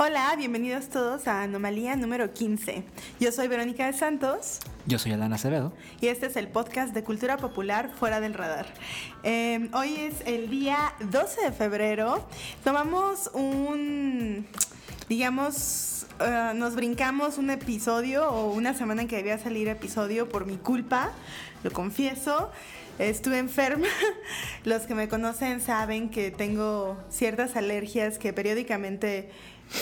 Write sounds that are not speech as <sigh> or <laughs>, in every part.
Hola, bienvenidos todos a Anomalía número 15. Yo soy Verónica de Santos. Yo soy Alana Acevedo. Y este es el podcast de cultura popular fuera del radar. Eh, hoy es el día 12 de febrero. Tomamos un, digamos, uh, nos brincamos un episodio o una semana en que debía salir episodio por mi culpa, lo confieso. Estuve enferma. <laughs> Los que me conocen saben que tengo ciertas alergias que periódicamente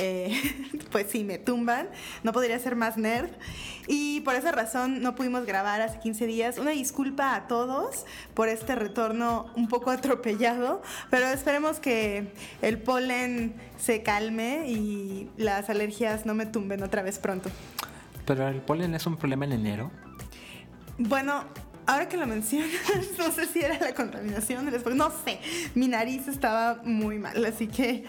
eh, <laughs> pues sí, me tumban. No podría ser más nerd. Y por esa razón no pudimos grabar hace 15 días. Una disculpa a todos por este retorno un poco atropellado, pero esperemos que el polen se calme y las alergias no me tumben otra vez pronto. Pero el polen es un problema en enero. Bueno, ahora que lo mencionas, <laughs> no sé si era la contaminación No sé, mi nariz estaba muy mal, así que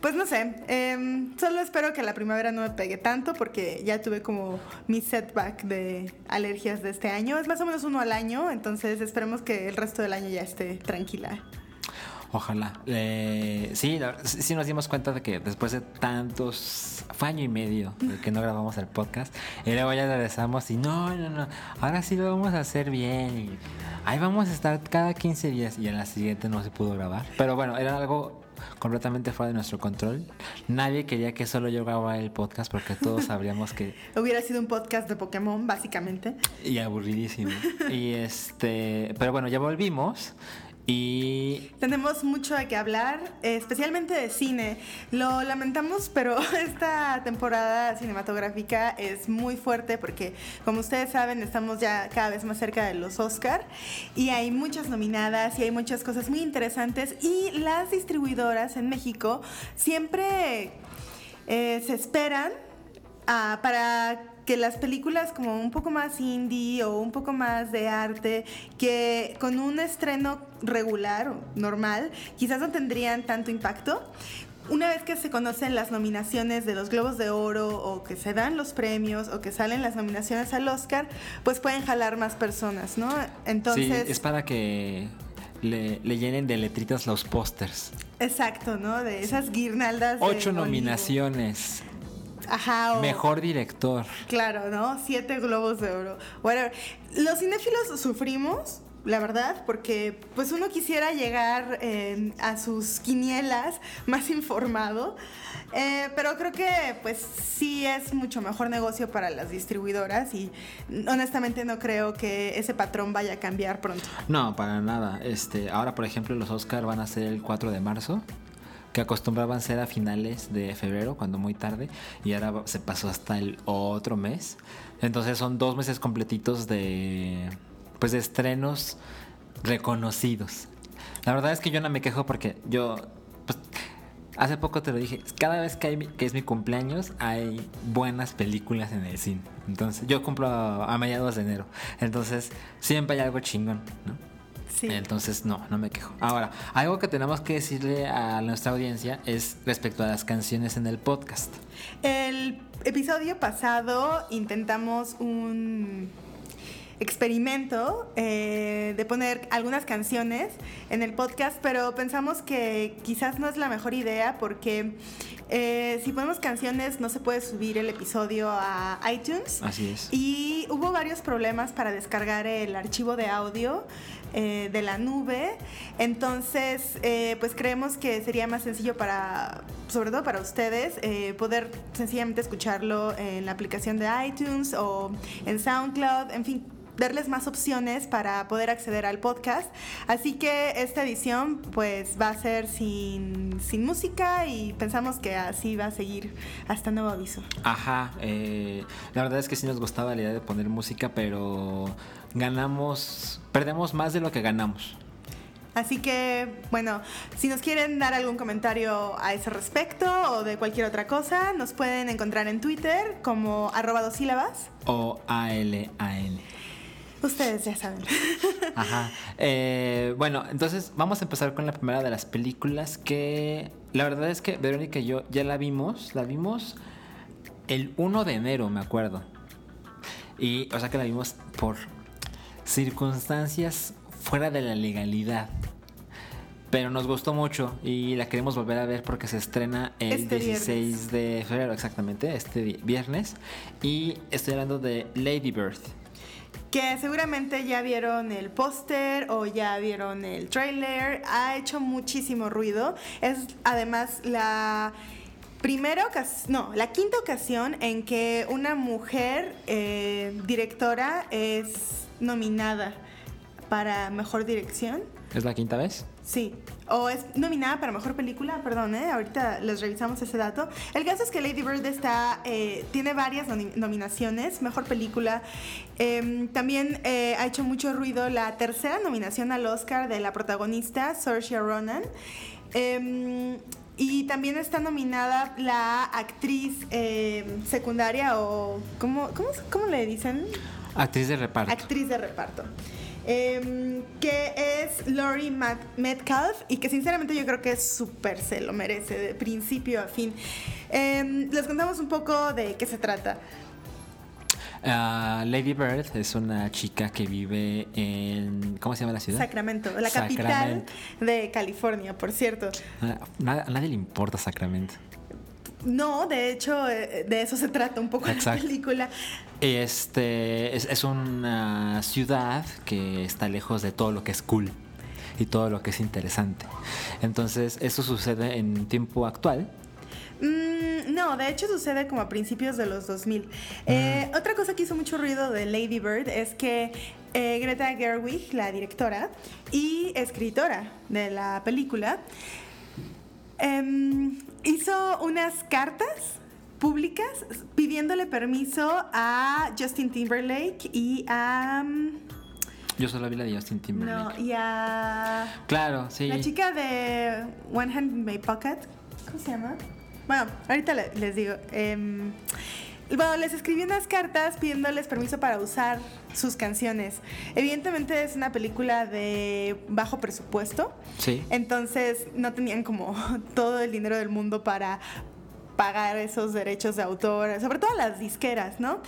pues no sé, em, solo espero que la primavera no me pegue tanto porque ya tuve como mi setback de alergias de este año. Es más o menos uno al año, entonces esperemos que el resto del año ya esté tranquila. Ojalá. Eh, sí, sí nos dimos cuenta de que después de tantos, fue año y medio de que no grabamos el podcast, y luego ya regresamos y no, no, no, ahora sí lo vamos a hacer bien. Y ahí vamos a estar cada 15 días y en la siguiente no se pudo grabar. Pero bueno, era algo completamente fuera de nuestro control. Nadie quería que solo yo grabara el podcast porque todos <laughs> sabríamos que... Hubiera sido un podcast de Pokémon, básicamente. Y aburridísimo. y este... Pero bueno, ya volvimos. Y tenemos mucho de qué hablar, especialmente de cine. Lo lamentamos, pero <laughs> esta temporada cinematográfica es muy fuerte porque, como ustedes saben, estamos ya cada vez más cerca de los Oscar y hay muchas nominadas y hay muchas cosas muy interesantes y las distribuidoras en México siempre eh, se esperan ah, para que las películas como un poco más indie o un poco más de arte, que con un estreno regular o normal, quizás no tendrían tanto impacto. Una vez que se conocen las nominaciones de los Globos de Oro o que se dan los premios o que salen las nominaciones al Oscar, pues pueden jalar más personas, ¿no? Entonces... Sí, es para que le, llenen de letritas los pósters. Exacto, ¿no? De esas guirnaldas. Ocho nominaciones. Ajá. Mejor director. Claro, ¿no? Siete globos de oro. Whatever. Los cinéfilos sufrimos, la verdad, porque pues uno quisiera llegar eh, a sus quinielas más informado. Eh, pero creo que pues sí es mucho mejor negocio para las distribuidoras y honestamente no creo que ese patrón vaya a cambiar pronto. No, para nada. Este, ahora por ejemplo los Oscar van a ser el 4 de marzo que acostumbraban ser a finales de febrero, cuando muy tarde, y ahora se pasó hasta el otro mes. Entonces son dos meses completitos de, pues, de estrenos reconocidos. La verdad es que yo no me quejo porque yo, pues, hace poco te lo dije, cada vez que, es mi cumpleaños hay buenas películas en el cine. Entonces yo cumplo a, a mediados de enero. Entonces siempre hay algo chingón, ¿no? Entonces, no, no me quejo. Ahora, algo que tenemos que decirle a nuestra audiencia es respecto a las canciones en el podcast. El episodio pasado intentamos un experimento eh, de poner algunas canciones en el podcast, pero pensamos que quizás no es la mejor idea porque eh, si ponemos canciones no se puede subir el episodio a iTunes. Así es. Y hubo varios problemas para descargar el archivo de audio. Eh, de la nube. Entonces, eh, pues creemos que sería más sencillo para, sobre todo para ustedes, eh, poder sencillamente escucharlo en la aplicación de iTunes o en SoundCloud, en fin, darles más opciones para poder acceder al podcast. Así que esta edición pues va a ser sin, sin música y pensamos que así va a seguir hasta nuevo aviso. Ajá, la verdad es que sí nos gustaba la idea de poner música, pero ganamos, perdemos más de lo que ganamos. Así que, bueno, si nos quieren dar algún comentario a ese respecto o de cualquier otra cosa, nos pueden encontrar en Twitter como arroba dos sílabas. O ALAN. Ustedes ya saben. <laughs> Ajá. Eh, bueno, entonces vamos a empezar con la primera de las películas que la verdad es que Verónica y yo ya la vimos. La vimos el 1 de enero, me acuerdo. Y, o sea que la vimos por circunstancias fuera de la legalidad. pero nos gustó mucho y la queremos volver a ver porque se estrena el Este 16 viernes. de febrero, exactamente, este vi- viernes. Y estoy hablando de Lady Bird. Que seguramente ya vieron el póster o ya vieron el trailer. Ha hecho muchísimo ruido. Es además la primera ocasión, no, la quinta ocasión en que una mujer eh, directora es nominada para mejor dirección. ¿Es la quinta vez? Sí, o es nominada para mejor película, perdón, ¿eh? ahorita les revisamos ese dato. El caso es que Lady Bird está, eh, tiene varias nomi- nominaciones, mejor película. Em, también eh, ha hecho mucho ruido la tercera nominación al Oscar de la protagonista, Saoirse Ronan. Y también está nominada la actriz em, secundaria o, ¿cómo, cómo, cómo le dicen? Actriz de reparto. actriz de reparto. em, que es Laurie Metcalf y que sinceramente yo creo que es súper se lo merece de principio a fin. Em, les contamos un poco de qué se trata. Ah, Lady Bird es una chica que vive en. ¿Cómo se llama la ciudad? Sacramento, la capital de California, por cierto. Ah, nada- a nadie le importa Sacramento. No, de hecho, eh, de eso se trata un poco Exacto. la película. Este es, es una ciudad que está lejos de todo lo que es cool y todo lo que es interesante. Entonces, esto sucede en tiempo actual. Mm, no, de hecho sucede como a principios de los 2000. Eh, otra cosa que hizo mucho ruido de Lady Bird es que eh, Greta Gerwig, la directora y escritora de la película, em, hizo unas cartas públicas pidiéndole permiso a Justin Timberlake y a... mm, Yo solo vi la de Justin No, Timberlake. y a... Claro, sí. La chica de One Hand in My Pocket, ¿cómo se llama? Bueno, ahorita le- les digo. Em, bueno, les escribí unas cartas pidiéndoles permiso para usar sus canciones. Evidentemente es una película de bajo presupuesto, Sí. entonces no tenían como <laughs> todo el dinero del mundo para pagar esos derechos de autor, sobre todo las disqueras, ¿no?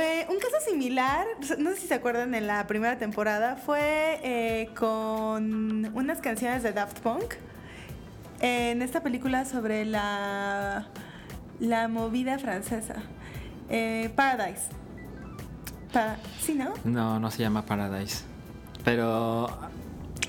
Eh, un caso similar, no sé si se acuerdan en la primera temporada, fue eh, con unas canciones de Daft Punk en esta película sobre la, la movida francesa, eh, Paradise. Pa- sí, ¿no? No, no se llama Paradise. Pero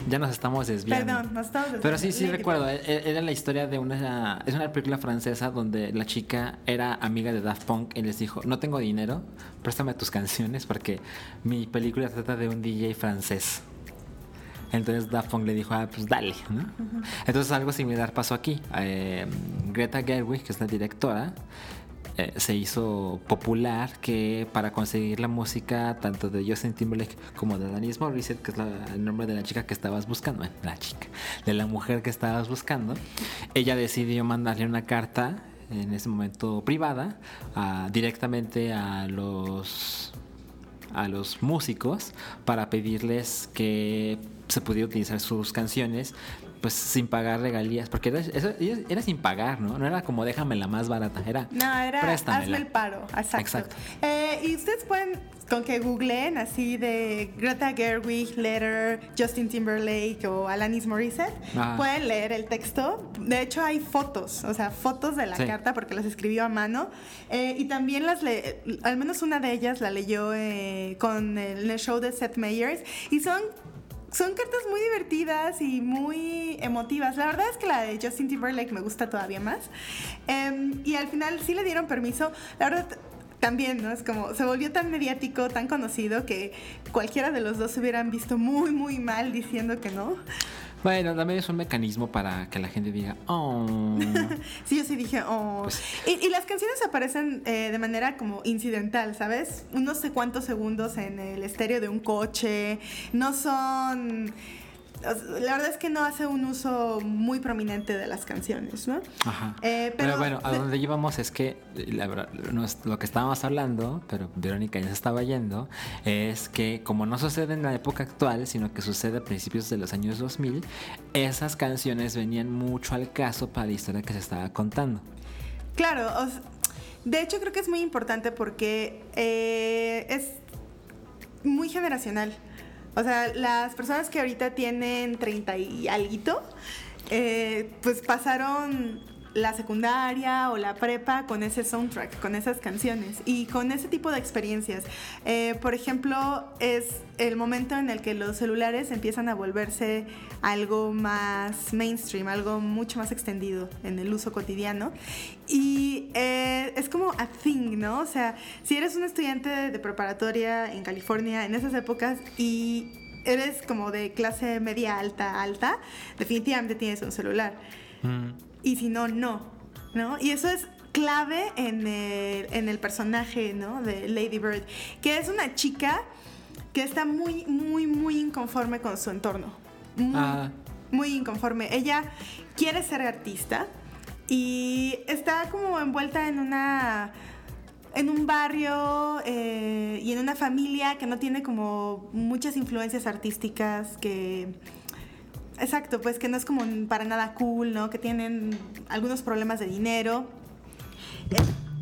ya nos estamos desviando. Perdón, nos estamos Pero sí, desviando. sí recuerdo. Bird. e- Era la historia de una... Es una película francesa donde la chica era amiga de Daft Punk y les dijo, no tengo dinero, préstame tus canciones porque mi película trata de un DJ francés. Entonces Daft Punk le dijo, ah, pues dale, ¿no? Entonces algo similar pasó aquí. Eh, Greta Gerwig, que es la directora, eh, se hizo popular que para conseguir la música tanto de Justin Timberlake como de Alanis Morissette, que es la- el nombre de la chica que estabas buscando, bueno, la chica, de la mujer que estabas buscando, ella decidió mandarle una carta en ese momento privada a- directamente a los a los músicos para pedirles que se pudiera utilizar sus canciones pues sin pagar regalías porque era, eso- era sin pagar no no era como déjame la más barata era No, era préstamela. hazme el paro, exacto. Exacto. Eh, y ustedes pueden, con que googleen así de Greta Gerwig, Letter, Justin Timberlake o Alanis Morissette, pueden leer el texto. De hecho, hay fotos, o sea, fotos de la Sí. carta porque las escribió a mano. Eh, y también las le al menos una de ellas la leyó eh, con el, el show de Seth Meyers. Y son son cartas muy divertidas y muy emotivas. La verdad es que la de Justin Timberlake me gusta todavía más. Em, y al final sí le dieron permiso. La verdad también, ¿no? Es como se volvió tan mediático, tan conocido que cualquiera de los dos se hubieran visto muy, muy mal diciendo que no. Bueno también es un mecanismo para que la gente diga oh <laughs> Sí, yo sí dije, oh. Pues- y, y las canciones aparecen eh, de manera como incidental, ¿sabes? Unos sé cuántos segundos en el estéreo de un coche. No son. La verdad es que no hace un uso muy prominente de las canciones, ¿no? Ajá. Eh, pero, pero bueno, a de- donde íbamos es que la verdad, lo que estábamos hablando, pero Verónica ya se estaba yendo, es que como no sucede en la época actual, sino que sucede a principios de los años 2000, esas canciones venían mucho al caso para la historia que se estaba contando. Claro, de hecho creo que es muy importante porque eh, es muy generacional. O sea, las personas que ahorita tienen 30 y alguito eh, pues pasaron la secundaria o la prepa con ese soundtrack, con esas canciones y con ese tipo de experiencias. Eh, por ejemplo, es el momento en el que los celulares empiezan a volverse algo más mainstream, algo mucho más extendido en el uso cotidiano. Y eh, es como a thing, ¿no? O sea, si eres un estudiante de preparatoria en California en esas épocas y eres como de clase media alta, alta, definitivamente tienes un celular. Mm y si no, no, ¿no? Y eso es clave en el, personaje, ¿no? De Lady Bird, que es una chica que está muy, muy, muy inconforme con su entorno. Muy, ah. muy inconforme. Ella quiere ser artista y está como envuelta en una en un barrio eh, y en una familia que no tiene como muchas influencias artísticas que Exacto, pues que no es como para nada cool, ¿no? Que tienen algunos problemas de dinero.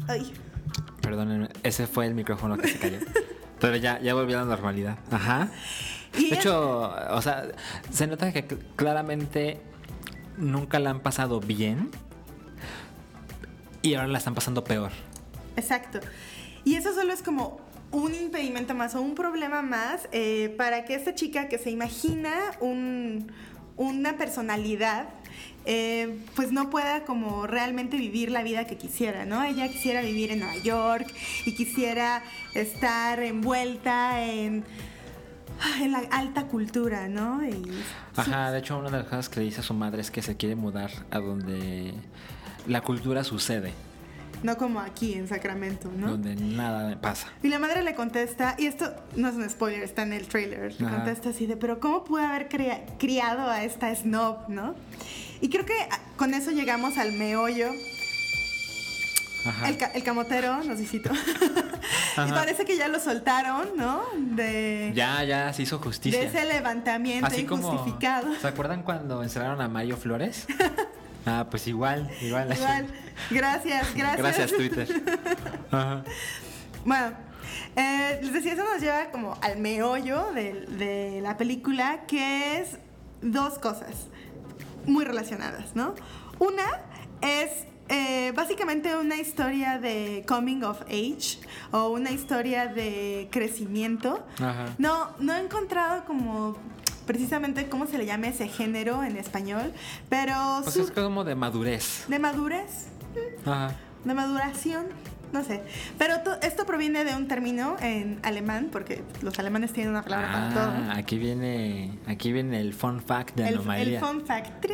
Ay. Perdónenme, ese fue el micrófono que se cayó. <laughs> Pero ya, ya volvió a la normalidad. Ajá. De hecho, o sea, se nota que claramente nunca la han pasado bien y ahora la están pasando peor. Exacto. Y eso solo es como un impedimento más o un problema más eh, para que esta chica que se imagina un, una personalidad, eh, pues no pueda como realmente vivir la vida que quisiera, ¿no? Ella quisiera vivir en Nueva York y quisiera estar envuelta en, en la alta cultura, ¿no? Ajá, de hecho una de las cosas que le dice a su madre es que se quiere mudar a donde la cultura sucede. No como aquí en Sacramento, ¿no? Donde nada pasa. Y la madre le contesta, y esto no es un spoiler, está en el trailer, le contesta así de, pero ¿cómo pude haber criado a esta snob, no? Y creo que con eso llegamos al meollo El, el, camotero nos visitó. <laughs> y parece que ya lo soltaron, ¿no? De, ya, ya se hizo justicia. De ese levantamiento Así injustificado. ¿Se acuerdan cuando encerraron a Mario Flores? <laughs> Ah, pues igual, igual. Igual. Gracias, <laughs> gracias. Gracias, Twitter. <laughs> Bueno, eh, les decía, eso nos lleva como al meollo de, la película, que es dos cosas muy relacionadas, ¿no? Una es eh, básicamente una historia de coming of age o una historia de crecimiento. No, no he encontrado como precisamente cómo se le llama ese género en español, pero... Pues es como de madurez. De madurez. Ajá. De maduración. No sé. Pero esto proviene de un término en alemán, porque los alemanes tienen una palabra para todo. Aquí viene, aquí viene el fun fact de el, El fun fact.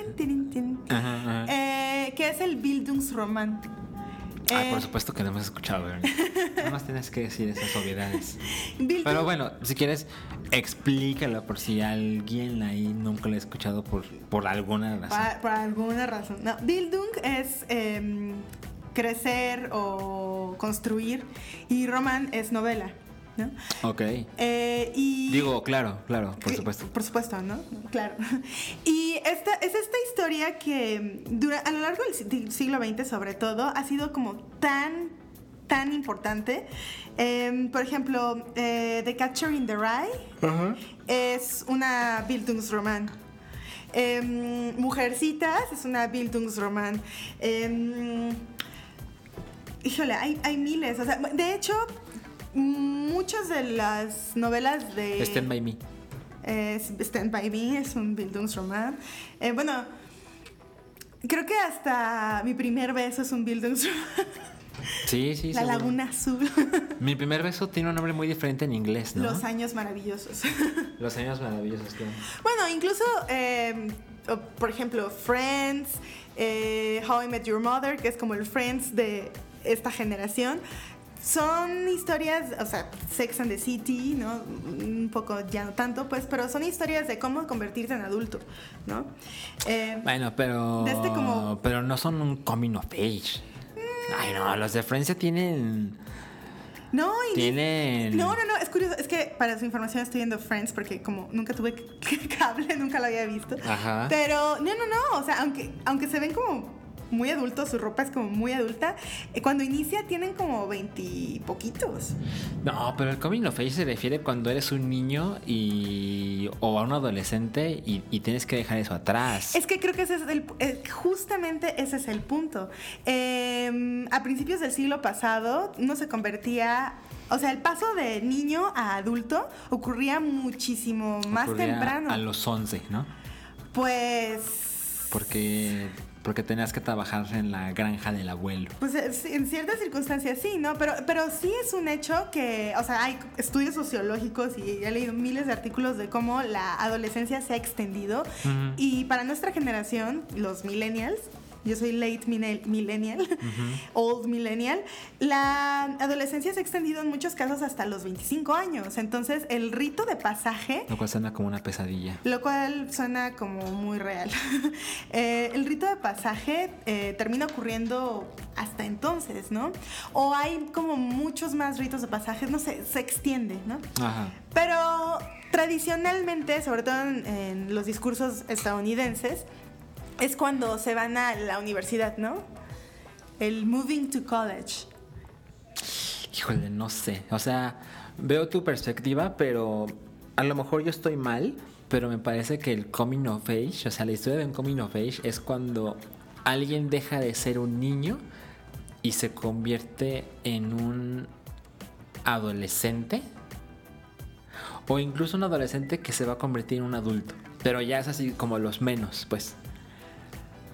Ajá, eh, que es el Bildungsroman. Ah, por eh, supuesto que no hemos escuchado, Nada más <laughs> tienes que decir esas obviedades. Pero bueno, si quieres, explícalo por si alguien ahí nunca lo ha escuchado por, por alguna razón. Por, alguna razón. No, Bildung es em, crecer o construir y Roman es novela. ¿No? Ok. Eh, y Digo, claro, claro, por supuesto. Por supuesto, ¿no? Claro. <laughs> Y esta, es esta historia que dura, a lo largo del siglo XX sobre todo ha sido como tan tan importante. Em, por ejemplo, eh, The Catcher in the Rye es una Bildungsroman. Eh, Mujercitas es una Bildungsroman. Eh, híjole, hay, hay miles. O sea, de hecho, muchas de las novelas de... Stand By Me. Stand By Me es un Bildungsroman. Eh, bueno, creo que hasta mi primer beso es un Bildungsroman. Sí, sí, La Laguna Azul. Mi primer beso tiene un nombre muy diferente en inglés, ¿no? Los años maravillosos. <laughs> Los años maravillosos, claro. Bueno, incluso, eh, por ejemplo, Friends, eh, How I Met Your Mother, que es como el Friends de esta generación, son historias, o sea, Sex and the City, ¿no? Un poco ya no tanto, pues, pero son historias de cómo convertirte en adulto, ¿no? Eh, bueno, pero. Este como... Pero no son un coming of age. Ay, no, los de Francia tienen. No, y tienen. No, no, no, es curioso. Es que para su información estoy viendo Friends porque como nunca tuve <laughs> cable, nunca lo había visto. Ajá. Pero, no, no, no. O sea, aunque, aunque se ven como muy adulto, su ropa es como muy adulta. Eh, Cuando inicia tienen como veintipoquitos. No, pero el coming of age se refiere cuando eres un niño y o a un adolescente y, y tienes que dejar eso atrás. Es que creo que ese es el, eh, justamente ese es el punto. Eh, a principios del siglo pasado uno se convertía, o sea, el paso de niño a adulto ocurría muchísimo más Ocurría temprano. A los 11, ¿no? Pues Porque, porque tenías que trabajar en la granja del abuelo. Pues eh, en ciertas circunstancias sí, ¿no? Pero, pero sí es un hecho que, o sea, hay estudios sociológicos y he leído miles de artículos de cómo la adolescencia se ha extendido. Y para nuestra generación, los millennials, yo soy late millennial, old millennial, la adolescencia se ha extendido en muchos casos hasta los 25 años. Entonces, el rito de pasaje Lo cual suena como una pesadilla. lo cual suena como muy real. <laughs> Eh, el rito de pasaje eh, termina ocurriendo hasta entonces, ¿no? O hay como muchos más ritos de pasaje, no sé, se extiende, ¿no? Ajá. Pero tradicionalmente, sobre todo en, en los discursos estadounidenses, es cuando se van a la universidad, ¿no? El moving to college. Híjole, no sé. O sea, veo tu perspectiva, pero a lo mejor yo estoy mal, pero me parece que el coming of age, o sea, la historia de un coming of age es cuando alguien deja de ser un niño y se convierte en un adolescente. O incluso un adolescente que se va a convertir en un adulto. Pero ya es así como los menos, pues.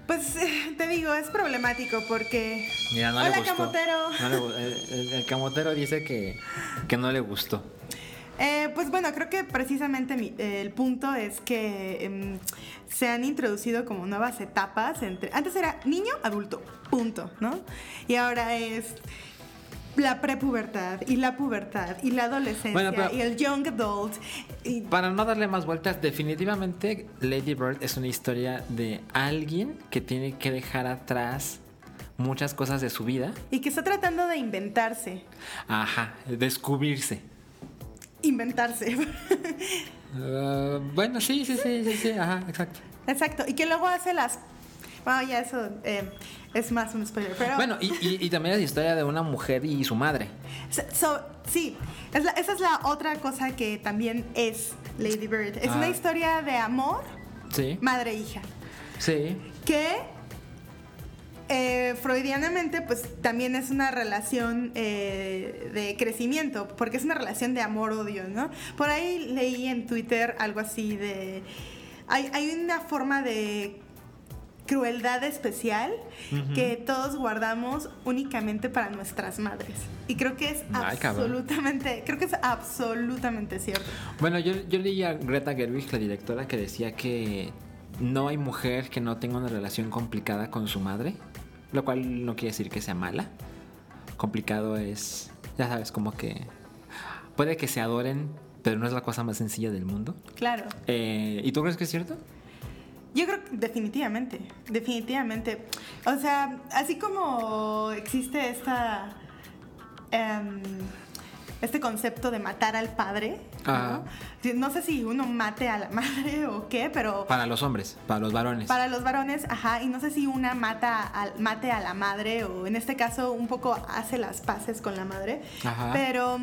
Pues eh, te digo, es problemático porque... Mira, no Hola, le gustó. camotero. No le gu- el, camotero dice que, que no le gustó. Eh, pues bueno, creo que precisamente mi- el punto es que em, se han introducido como nuevas etapas entre... Antes era niño, adulto, punto, ¿no? Y ahora es la prepubertad y la pubertad y la adolescencia Bueno, y el young adult. Y, Para no darle más vueltas, definitivamente Lady Bird es una historia de alguien que tiene que dejar atrás muchas cosas de su vida. y que está tratando de inventarse. Ajá, descubrirse. Inventarse. Uh, <laughs> bueno, sí, sí, sí, sí, sí, ajá, exacto. Exacto. Y que luego hace las... Bueno, ya eso eh, es más un spoiler. Pero... Bueno, y, y- y también es la historia de una mujer y su madre. So- so, sí, es la- esa es la otra cosa que también es Lady Bird. Es Ah. una historia de amor, Sí, madre-hija, sí. que eh, freudianamente pues también es una relación eh, de crecimiento, porque es una relación de amor-odio, ¿no? Por ahí leí en Twitter algo así de... Hay, hay una forma de crueldad especial que todos guardamos únicamente para nuestras madres. Y creo que es Ay, cabrón. absolutamente, creo que es absolutamente cierto. Bueno, yo, yo leí a Greta Gerwig, la directora, que decía que no hay mujer que no tenga una relación complicada con su madre, lo cual no quiere decir que sea mala. Complicado es, ya sabes, como que puede que se adoren, pero no es la cosa más sencilla del mundo. Claro. Eh, ¿Y tú crees que es cierto? Yo creo que definitivamente, definitivamente. O sea, así como existe esta em, este concepto de matar al padre. ¿no? No sé si uno mate a la madre <laughs> o qué, pero Para los hombres, para los varones. para los varones, ajá, y no sé si una mata al, mate a la madre o en este caso un poco hace las paces con la madre, Ajá. pero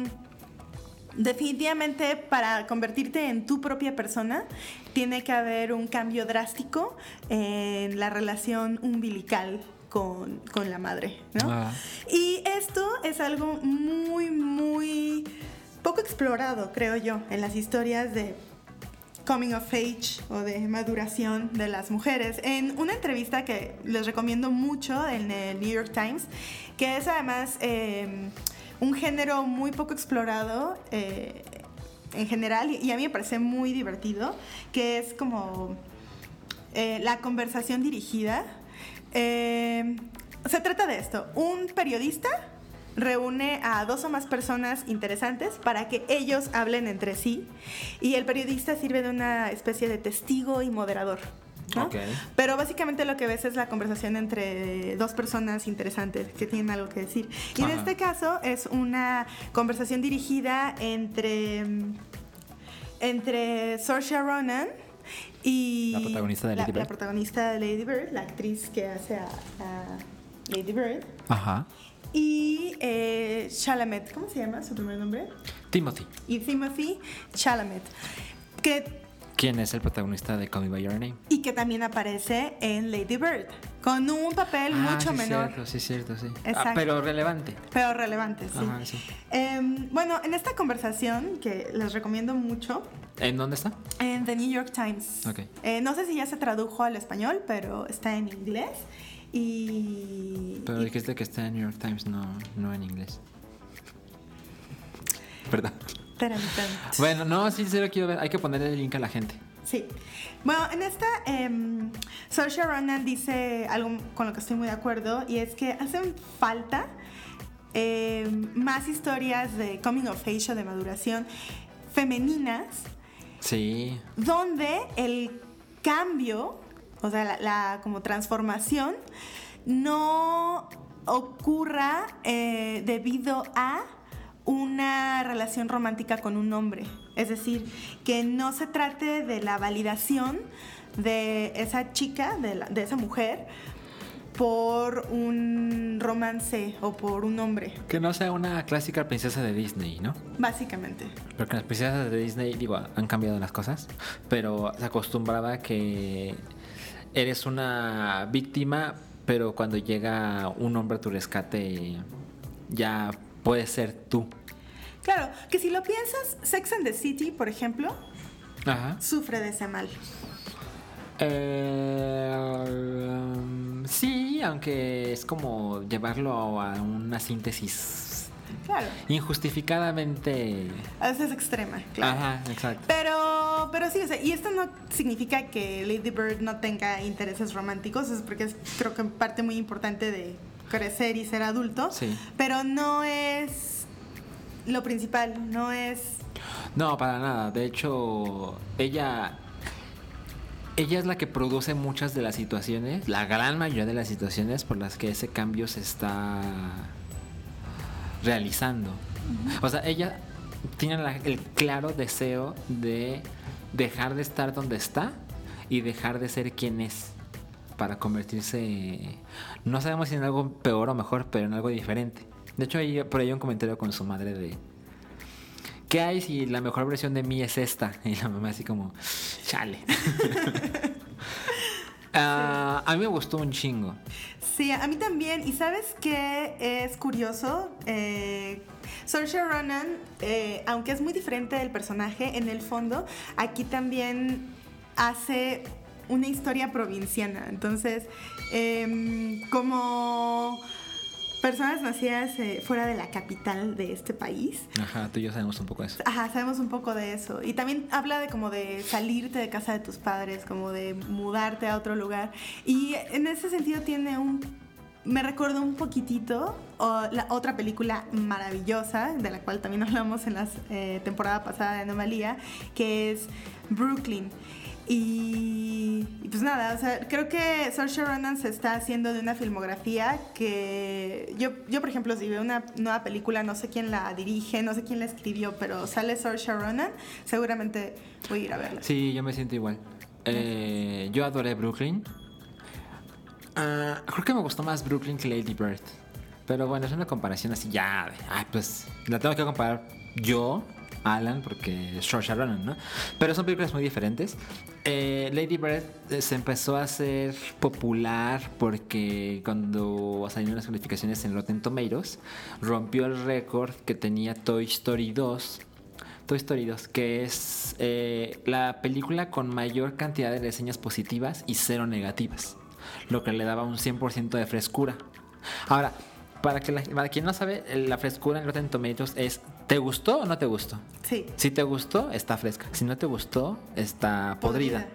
definitivamente para convertirte en tu propia persona tiene que haber un cambio drástico en la relación umbilical con, con la madre, ¿no? Ah. Y esto es algo muy, muy poco explorado, creo yo, en las historias de coming of age o de maduración de las mujeres. En una entrevista que les recomiendo mucho en el New York Times, que es además eh, un género muy poco explorado. eh, en general, y a mí me parece muy divertido, que es como eh, la conversación dirigida. Eh, se trata de esto, un periodista reúne a dos o más personas interesantes para que ellos hablen entre sí y el periodista sirve de una especie de testigo y moderador. Pero básicamente lo que ves es la conversación entre dos personas interesantes que tienen algo que decir. Y en Ajá. este caso es una conversación dirigida entre, entre Saoirse Ronan Y La protagonista de la- Lady Bird. La protagonista de Lady Bird, la actriz que hace a, a Lady Bird. Ajá. Y eh, Chalamet, ¿cómo se llama su primer nombre? Timothy. Y Timothy Chalamet, que, ¿Quién es el protagonista de Call Me By Your Name? y que también aparece en Lady Bird, con un papel Ah, mucho sí, menor, Cierto, sí, cierto, sí. Ah, pero relevante. pero relevante, sí. Ajá, sí. Em, bueno, en esta conversación, que les recomiendo mucho, ¿En dónde está? en The New York Times. Ok. Eh, no sé si ya se tradujo al español, pero está en inglés. Y. Pero dijiste que está en New York Times, no, no en inglés. Perdón. Bueno, no, sí, sí lo quiero ver. Hay que ponerle el link a la gente. Sí. Bueno, en esta, eh, Saoirse Ronan dice algo con lo que estoy muy de acuerdo y es que hacen falta em, más historias de coming of age o de maduración femeninas Sí. donde el cambio, o sea, la, la como transformación, no ocurra eh, debido a una relación romántica con un hombre. Es decir, que no se trate de la validación de esa chica, de, la- de esa mujer, por un romance o por un hombre, Que no sea una clásica princesa de Disney, ¿no? básicamente. Porque las princesas de Disney, digo, han cambiado las cosas, pero se acostumbraba que eres una víctima, pero cuando llega un hombre a tu rescate, ya puedes ser tú. Claro, que si lo piensas, Sex and the City, por ejemplo, Ajá. sufre de ese mal. Eh, um, sí, aunque es como llevarlo a una síntesis Claro, injustificadamente. a veces es extrema, claro. Ajá, exacto. Pero, pero sí, o sea, y esto no significa que Lady Bird no tenga intereses románticos, es porque es creo que parte muy importante de crecer y ser adulto, Sí. pero no es lo principal, no es... No, para nada. De hecho, ella. Ella es la que produce muchas de las situaciones, la gran mayoría de las situaciones por las que ese cambio se está realizando. O sea, ella tiene la- el claro deseo de dejar de estar donde está y dejar de ser quien es para convertirse, no sabemos si en algo peor o mejor, pero en algo diferente. De hecho, hay por ahí un comentario con su madre de, ¿qué hay si la mejor versión de mí es esta? <laughs> Y la mamá así como, chale. <laughs> Ah, A mí me gustó un chingo. Sí, a mí también. ¿Y sabes qué es curioso? Eh, Saoirse Ronan, eh, aunque es muy diferente del personaje, en el fondo, aquí también hace una historia provinciana. Entonces, em, como personas nacidas eh, fuera de la capital de este país, Ajá, tú y yo sabemos un poco de eso. Ajá, sabemos un poco de eso. Y también habla de como de salirte de casa de tus padres, como de mudarte a otro lugar. Y en ese sentido tiene un... Me recordó un poquitito o la otra película maravillosa, de la cual también <laughs> hablamos en la temporada pasada de Anomalía, que es Brooklyn. Y, y pues nada, o sea, creo que Saoirse Ronan se está haciendo de una filmografía que yo, yo por ejemplo, si veo una nueva película, no sé quién la dirige, no sé quién la escribió, pero sale Saoirse Ronan, seguramente voy a ir a verla. Sí, yo me siento igual. Eh, yo adoré Brooklyn. Ah, creo que me gustó más Brooklyn que Lady Bird. Pero bueno, es una comparación así ya. Ay, pues la tengo que comparar yo, Alan, porque es Saoirse Ronan, ¿no? Pero son películas muy diferentes. Eh, Lady Bird eh, se empezó a hacer popular porque cuando salieron las calificaciones en Rotten Tomatoes, rompió el récord que tenía Toy Story 2 Toy Story 2, que es eh, la película con mayor cantidad de reseñas positivas y cero negativas, lo que le daba un 100% de frescura. Ahora, para, que para quien no sabe, la frescura en Rotten Tomatoes es ¿te gustó o no te gustó? Sí. Si te gustó, está fresca. Si no te gustó, está podrida. Podrida.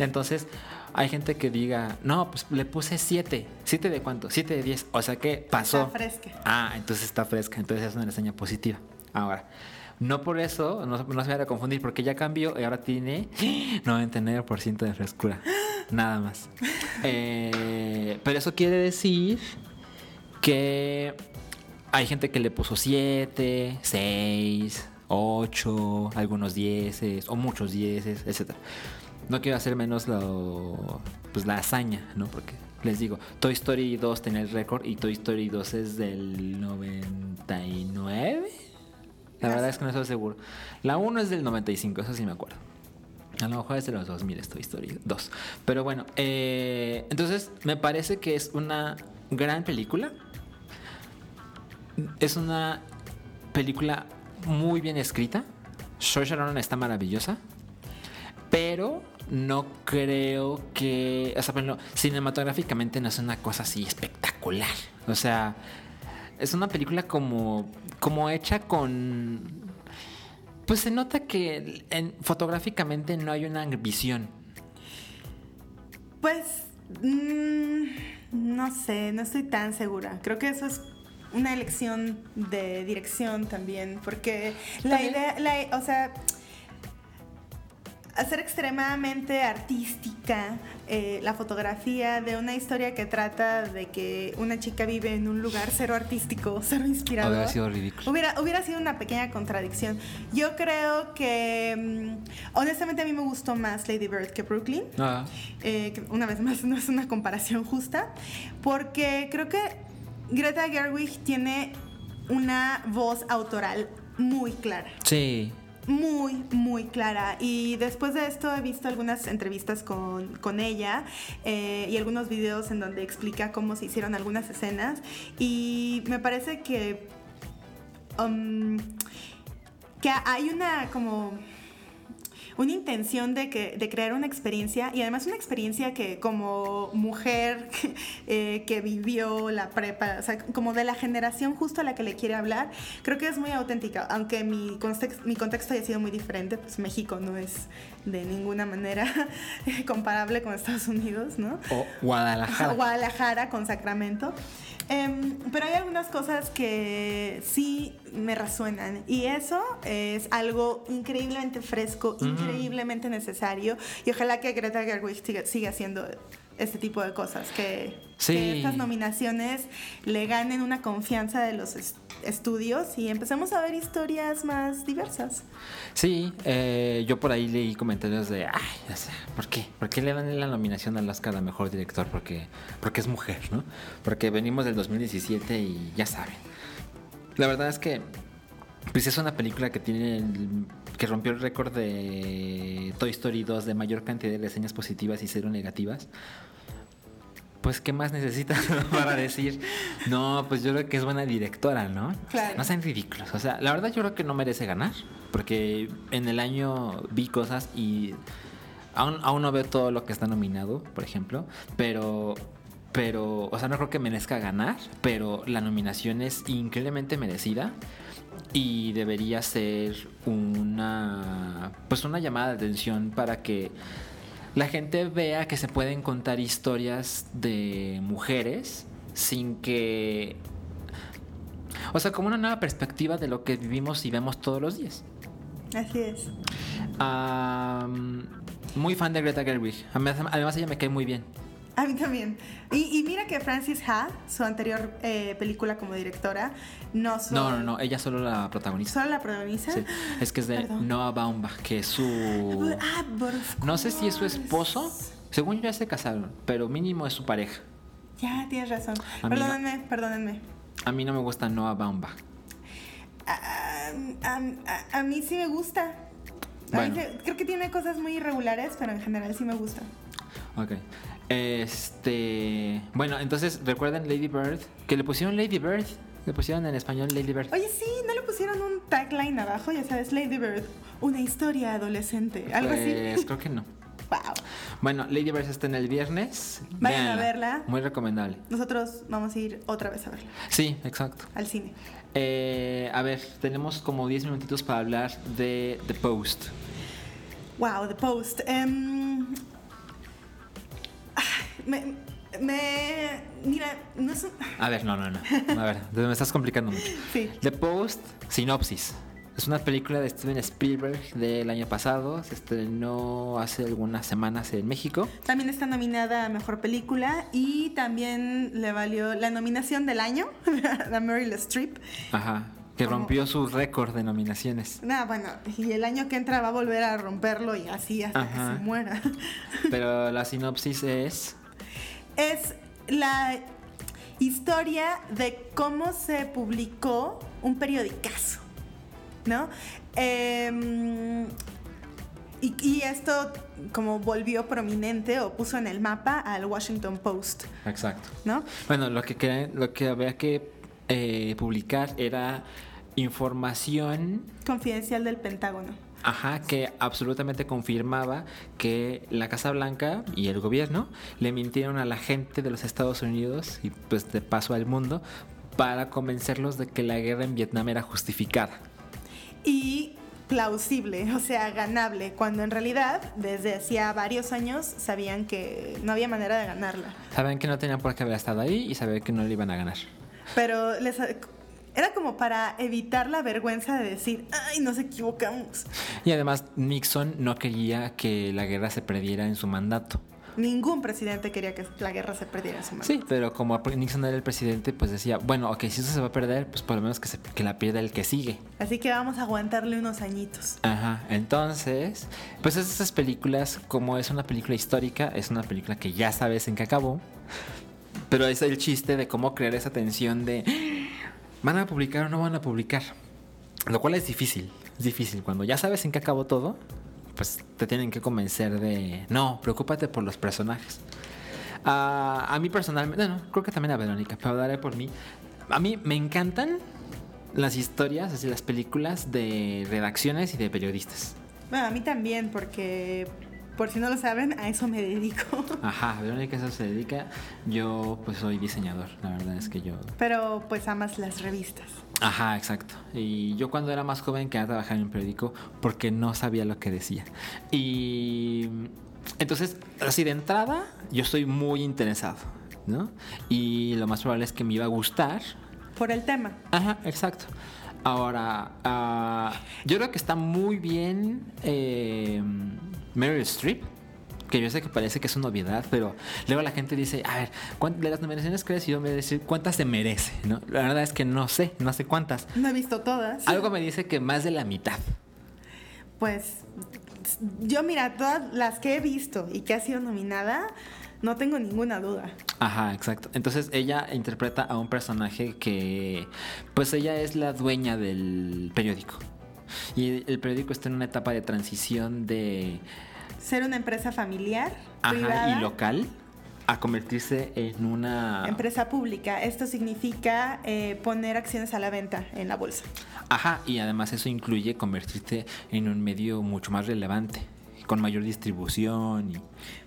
Entonces, hay gente que diga, no, pues le puse 7. ¿7 de cuánto? 7 de 10. O sea que pasó. Está fresca. Ah, entonces está fresca. Entonces es una reseña positiva. Ahora, no por eso, no, no se vaya a confundir, porque ya cambió y ahora tiene 99% de frescura. Nada más. <laughs> Eh, pero eso quiere decir que hay gente que le puso 7, 6, 8, algunos 10 o muchos 10, etc. no quiero hacer menos lo, pues la hazaña, ¿no? Porque les digo, Toy Story 2 tenía el récord y Toy Story 2 es del 99. La verdad es que no estoy seguro. La 1 es del 95, eso sí me acuerdo. A lo mejor es de los 2000 Toy Story 2. Pero bueno, eh, entonces me parece que es una gran película. Es una película muy bien escrita. Saoirse Ronan está maravillosa. Pero no creo que. O sea, bueno, cinematográficamente no es una cosa así espectacular. O sea, es una película como. como hecha con. Pues se nota que en, fotográficamente no hay una visión. Pues. mmm, no sé, no estoy tan segura. Creo que eso es una elección de dirección también. Porque la idea. La, o sea hacer extremadamente artística eh, la fotografía de una historia que trata de que una chica vive en un lugar cero artístico, cero inspirador. Hubiera sido ridículo. Hubiera, hubiera sido una pequeña contradicción. Yo creo que, mm, honestamente, a mí me gustó más Lady Bird que Brooklyn. Ah, Eh, que una vez más, no es una comparación justa, porque creo que Greta Gerwig tiene una voz autoral muy clara sí. muy, muy clara. Y después de esto he visto algunas entrevistas con, con ella eh, y algunos videos en donde explica cómo se hicieron algunas escenas. Y me parece que, um, que hay una como una intención de, que, de crear una experiencia y además una experiencia que como mujer <laughs> eh, que vivió la prepa, o sea, como de la generación justo a la que le quiere hablar, creo que es muy auténtica, aunque mi, context, mi contexto haya sido muy diferente, pues México no es de ninguna manera <laughs> comparable con Estados Unidos, ¿no? O Guadalajara. Guadalajara con Sacramento. Eh, pero hay algunas cosas que sí me resuenan y eso es algo increíblemente fresco, Mm. increíblemente necesario y ojalá que Greta Gerwig siga, siga haciendo este tipo de cosas, que, Sí. que estas nominaciones le ganen una confianza de los est- estudios y empecemos a ver historias más diversas. Sí, eh, yo por ahí leí comentarios de, ay, o sea, ¿por qué? ¿Por qué le dan la nominación al Oscar a Mejor Director? Porque, porque es mujer, ¿no? Porque venimos del 2017 y ya saben. La verdad es que, pues es una película que tiene, el- que rompió el récord de Toy Story 2 de mayor cantidad de reseñas positivas y cero negativas. Pues, ¿qué más necesitas <laughs> para decir? No, pues yo creo que es buena directora, ¿no? Claro. no sean ridículos. O sea, la verdad yo creo que no merece ganar. Porque en el año vi cosas y aún, aún no veo todo lo que está nominado, por ejemplo. Pero, pero, o sea, no creo que merezca ganar. Pero la nominación es increíblemente merecida. Y debería ser una, pues una llamada de atención para que la gente vea que se pueden contar historias de mujeres sin que... O sea, como una nueva perspectiva de lo que vivimos y vemos todos los días. Así es. Am, muy fan de Greta Gerwig. Además, además ella me cae muy bien. A mí también. Y, y mira que Francis Ha, su anterior eh, película como directora, no solo... No, no, no, ella solo la protagoniza. ¿Solo la protagoniza? Sí, es que es de Perdón. Noah Baumbach, que es su... Ah, No sé si es su esposo. Según yo ya se casaron, pero mínimo es su pareja. Ya, tienes razón. A no. Perdónenme, perdónenme. A mí no me gusta Noah Baumbach. A, a- a- a mí sí me gusta. Mí Bueno. sí- creo que tiene cosas muy irregulares, pero en general sí me gusta. Ok. Este. Bueno, entonces recuerden Lady Bird. Que le pusieron Lady Bird. Le pusieron en español Lady Bird. Oye, sí, ¿no le pusieron un tagline abajo? Ya sabes, Lady Bird, una historia adolescente. Algo Pues así. creo que no. <laughs> Wow. Bueno, Lady Bird está en el viernes. Vayan a verla. Muy recomendable. Nosotros vamos a ir otra vez a verla, Sí, exacto. al cine. Eh, a ver, tenemos como 10 minutitos para hablar de The Post. Wow, The Post. Em, me, me- Mira, no es un. A ver, no, no, no. A ver, me estás complicando mucho. <laughs> Sí. The Post, sinopsis. Es una película de Steven Spielberg del año pasado. Se estrenó hace algunas semanas en México. También está nominada a mejor película y también le valió la nominación del año <laughs> a Meryl Streep. Ajá. Que como- rompió su récord de nominaciones. Nah, bueno, y el año que entra va a volver a romperlo y así hasta Ajá. que se muera. <laughs> Pero la sinopsis es. Es la historia de cómo se publicó un periodicazo, ¿no? Em, y, y esto como volvió prominente o puso en el mapa al Washington Post, Exacto. ¿no? Bueno, lo que, lo que había que eh, publicar era información Confidencial del Pentágono. Ajá, que absolutamente confirmaba que la Casa Blanca y el gobierno le mintieron a la gente de los Estados Unidos y pues de paso al mundo para convencerlos de que la guerra en Vietnam era justificada. Y plausible, o sea, ganable, cuando en realidad desde hacía varios años sabían que no había manera de ganarla. Saben que no tenían por qué haber estado ahí y sabían que no le iban a ganar. Pero les, era como para evitar la vergüenza de decir, ay, nos equivocamos. Y además Nixon no quería que la guerra se perdiera en su mandato. Ningún presidente quería que la guerra se perdiera en su mano. Sí, pero como Nixon era el presidente, pues decía, bueno, ok, si eso se va a perder, pues por lo menos que, se- que la pierda el que sigue. Así que vamos a aguantarle unos añitos. Ajá, entonces, pues es esas películas, como es una película histórica, es una película que ya sabes en qué acabó, pero es el chiste de cómo crear esa tensión de, ¿van a publicar o no van a publicar? Lo cual es difícil, es difícil. Cuando ya sabes en qué acabó todo, pues te tienen que convencer de, no, preocúpate por los personajes. A mí personalmente, no, creo que también a Verónica, pero hablaré por mí. A mí me encantan las historias, así las películas de redacciones y de periodistas. Bueno, a mí también, porque por si no lo saben, a eso me dedico. <laughs> Ajá, Verónica a eso se dedica. Yo pues soy diseñador, la verdad es que yo... Pero pues amas las revistas. Ajá, exacto. Y yo cuando era más joven quería trabajar en un periódico porque no sabía lo que decía. Y entonces, así de entrada, yo estoy muy interesado, ¿no? Y lo más probable es que me iba a gustar. Por el tema. Ajá, exacto. Ahora, ah, yo creo que está muy bien eh, Meryl Streep. Que yo sé que parece que es una obviedad, pero luego la gente dice, a ver, ¿cuántas de las nominaciones que recibió me decir cuántas se merece? ¿no? La verdad es que no sé, no sé cuántas. No he visto todas. Algo me dice que más de la mitad. Pues yo mira, todas las que he visto y que ha sido nominada, no tengo ninguna duda. Ajá, exacto. Entonces ella interpreta a un personaje que, pues ella es la dueña del periódico. Y el periódico está en una etapa de transición de, Ser una empresa familiar, ajá, privada, y local a convertirse en una... empresa pública. Esto significa eh, poner acciones a la venta en la bolsa. Ajá, y además eso incluye convertirte en un medio mucho más relevante, con mayor distribución y que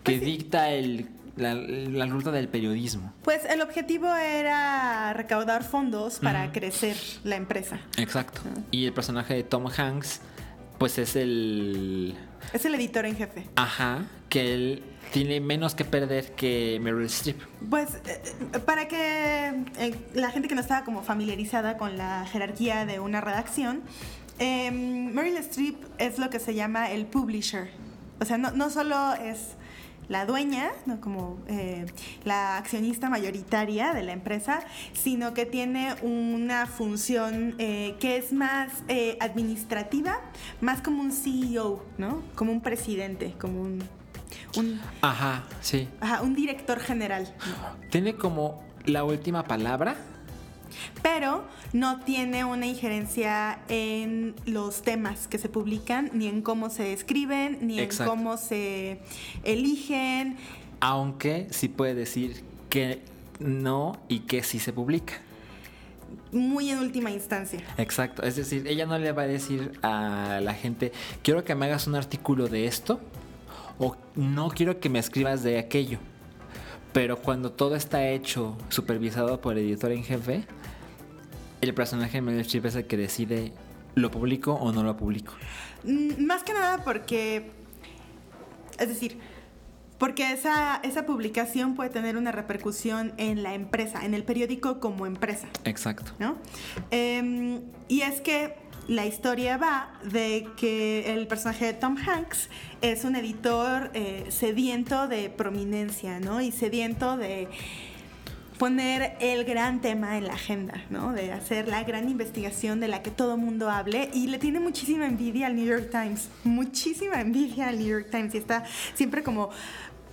Pues sí. dicta el, la, la ruta del periodismo. Pues el objetivo era recaudar fondos para crecer la empresa. Exacto. Y el personaje de Tom Hanks, pues es el... Es el editor en jefe. Ajá, que él tiene menos que perder que Meryl Streep. Pues eh, eh, para que eh, la gente que no estaba como familiarizada con la jerarquía de una redacción, eh, Meryl Streep es lo que se llama el publisher. O sea, no, no solo es la dueña, no como eh, la accionista mayoritaria de la empresa, sino que tiene una función eh, que es más eh, administrativa, más como un CEO, ¿no? Como un presidente, como un, un, Ajá, sí. ajá, un director general. Tiene como la última palabra. Pero no tiene una injerencia en los temas que se publican, ni en cómo se escriben, ni Exacto. en cómo se eligen. Aunque sí puede decir que no y que sí se publica. Muy en última instancia. Exacto. Es decir, ella no le va a decir a la gente, quiero que me hagas un artículo de esto o no quiero que me escribas de aquello. Pero cuando todo está hecho, supervisado por el editor en jefe, el personaje de Meryl Streep es el que decide, ¿lo publico o no lo publico? Mm, Más que nada porque, es decir, porque esa, esa publicación puede tener una repercusión en la empresa, en el periódico como empresa. Exacto. ¿no? Em, y es que la historia va de que el personaje de Tom Hanks es un editor eh, sediento de prominencia, ¿no? Y sediento de poner el gran tema en la agenda, ¿no? De hacer la gran investigación de la que todo mundo hable y le tiene muchísima envidia al New York Times, muchísima envidia al New York Times y está siempre como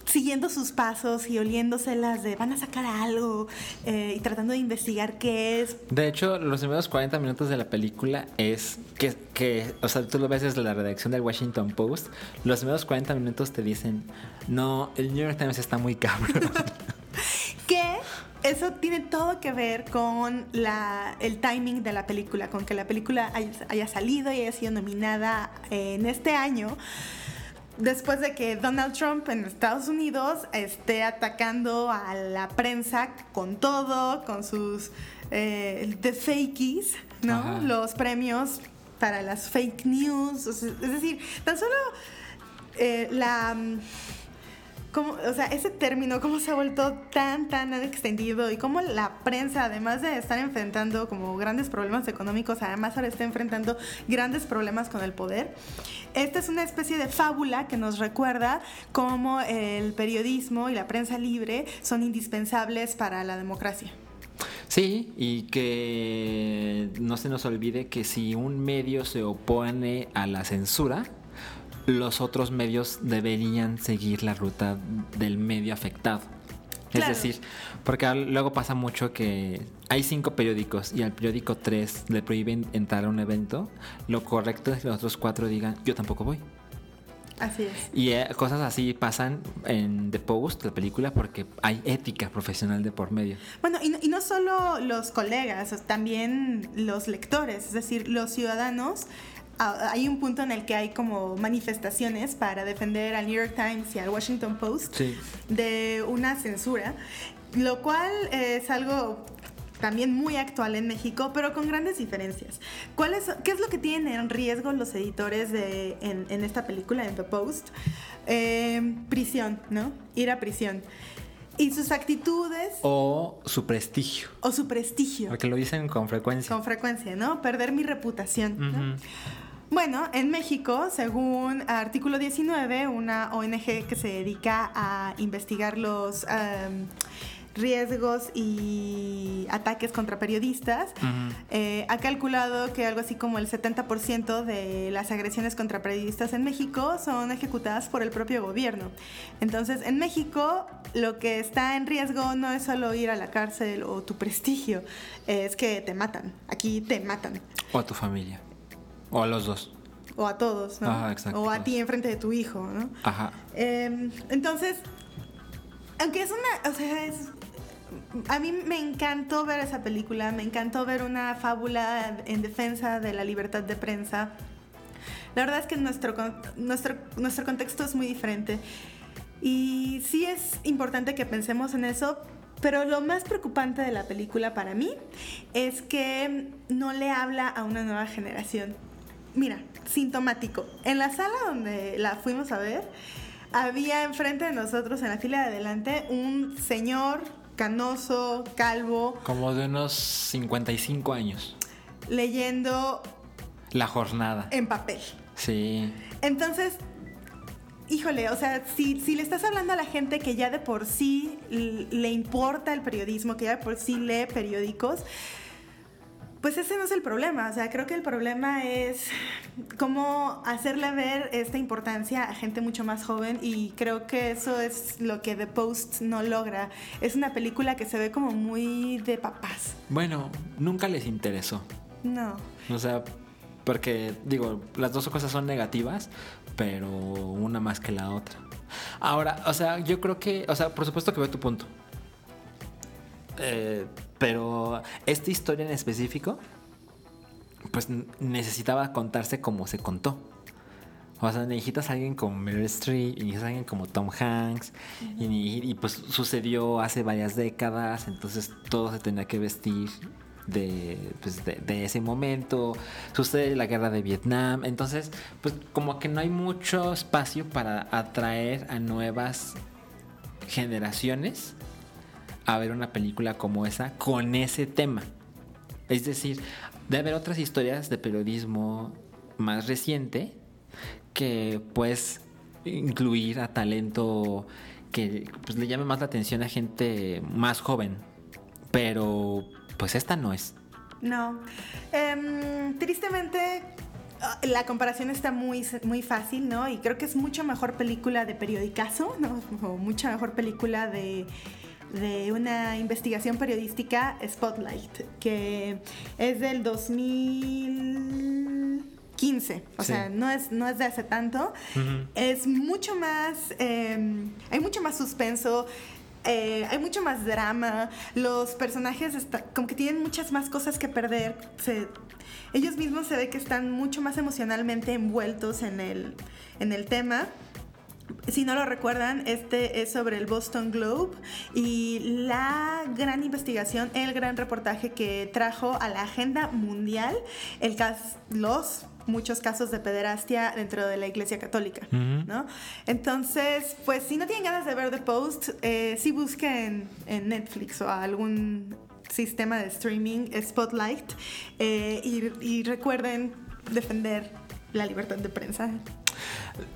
siguiendo sus pasos y oliéndoselas de van a sacar algo eh, y tratando de investigar qué es. De hecho, los primeros 40 minutos de la película es que, que, o sea, tú lo ves desde la redacción del Washington Post, los primeros 40 minutos te dicen, no, el New York Times está muy cabrón. <laughs> que eso tiene todo que ver con la, el timing de la película, con que la película haya, haya salido y haya sido nominada en este año después de que Donald Trump en Estados Unidos esté atacando a la prensa con todo, con sus eh, the fakies, ¿no? Los premios para las fake news. Es decir, tan solo eh, la o sea, ese término, cómo se ha vuelto tan, tan extendido y cómo la prensa, además de estar enfrentando como grandes problemas económicos, además ahora está enfrentando grandes problemas con el poder. Esta es una especie de fábula que nos recuerda cómo el periodismo y la prensa libre son indispensables para la democracia. Sí, y que no se nos olvide que si un medio se opone a la censura, los otros medios deberían seguir la ruta del medio afectado. Es decir, porque luego pasa mucho que hay cinco periódicos y al periódico 3 le prohíben entrar a un evento, lo correcto es que los otros cuatro digan, yo tampoco voy. Así es. Y eh, cosas así pasan en The Post, la película, porque hay ética profesional de por medio. Bueno, y y no solo los colegas, también los lectores, es decir, los ciudadanos hay un punto en el que hay como manifestaciones para defender al New York Times y al Washington Post de una censura, lo cual es algo también muy actual en México, pero con grandes diferencias. ¿Cuál es, ¿Qué es lo que tienen en riesgo los editores de, en, esta película, en The Post? Eh, prisión, ¿no? Ir a prisión. Y sus actitudes. O su prestigio. O su prestigio. Porque lo dicen con frecuencia. Con frecuencia, ¿no? Perder mi reputación. Bueno, en México, según Artículo 19, una ONG que se dedica a investigar los em, riesgos y ataques contra periodistas, eh, ha calculado que algo así como el 70% de las agresiones contra periodistas en México son ejecutadas por el propio gobierno. Entonces, en México, lo que está en riesgo no es solo ir a la cárcel o tu prestigio, es que te matan. Aquí te matan. O a tu familia. O a los dos. O a todos, ¿no? Ajá, exacto. O a ti enfrente de tu hijo, ¿no? Ajá. Em, entonces, aunque es una, o sea, es, a mí me encantó ver esa película, me encantó ver una fábula en defensa de la libertad de prensa. La verdad es que nuestro, nuestro, nuestro contexto es muy diferente. Y sí es importante que pensemos en eso, pero lo más preocupante de la película para mí es que no le habla a una nueva generación. Mira, sintomático. En la sala donde la fuimos a ver, había enfrente de nosotros, en la fila de adelante, un señor canoso, calvo. Como de unos 55 años. Leyendo. La jornada. En papel. Sí. Entonces, híjole, o sea, si, si, le estás hablando a la gente que ya de por sí le importa el periodismo, que ya de por sí lee periódicos, pues ese no es el problema, o sea, creo que el problema es cómo hacerle ver esta importancia a gente mucho más joven y creo que eso es lo que The Post no logra. Es una película que se ve como muy de papás. Bueno, nunca les interesó. No. O sea, porque digo, las dos cosas son negativas, pero una más que la otra. Ahora, o sea, yo creo que, o sea, por supuesto que veo tu punto. Eh, pero esta historia en específico, pues necesitaba contarse como se contó. O sea, necesitas a alguien como Meryl Streep, necesitas a alguien como Tom Hanks, y, pues sucedió hace varias décadas, entonces todo se tenía que vestir de, pues de, de, ese momento. Sucede la guerra de Vietnam, entonces, pues como que no hay mucho espacio para atraer a nuevas generaciones a ver una película como esa con ese tema. Es decir, de haber otras historias de periodismo más reciente que pues incluir a talento que pues, le llame más la atención a gente más joven. Pero pues esta no es. No. Em, tristemente, ah, la comparación está muy, muy fácil, ¿no? Y creo que es mucho mejor película de periodicazo, ¿no? <laughs> O mucha mejor película de, de una investigación periodística, Spotlight, que es del 2015, o Sí. sea, no es, no es de hace tanto. Es mucho más, eh, hay mucho más suspenso. eh, hay mucho más drama, los personajes está- como que tienen muchas más cosas que perder, se- ellos mismos se ve que están mucho más emocionalmente envueltos en el, en el tema. Si no lo recuerdan, este es sobre el Boston Globe y la gran investigación, el gran reportaje que trajo a la agenda mundial el los muchos casos de pederastia dentro de la Iglesia Católica. ¿no? Entonces, pues si no tienen ganas de ver The Post, eh, sí busquen en Netflix o algún sistema de streaming Spotlight eh, y, y recuerden defender la libertad de prensa.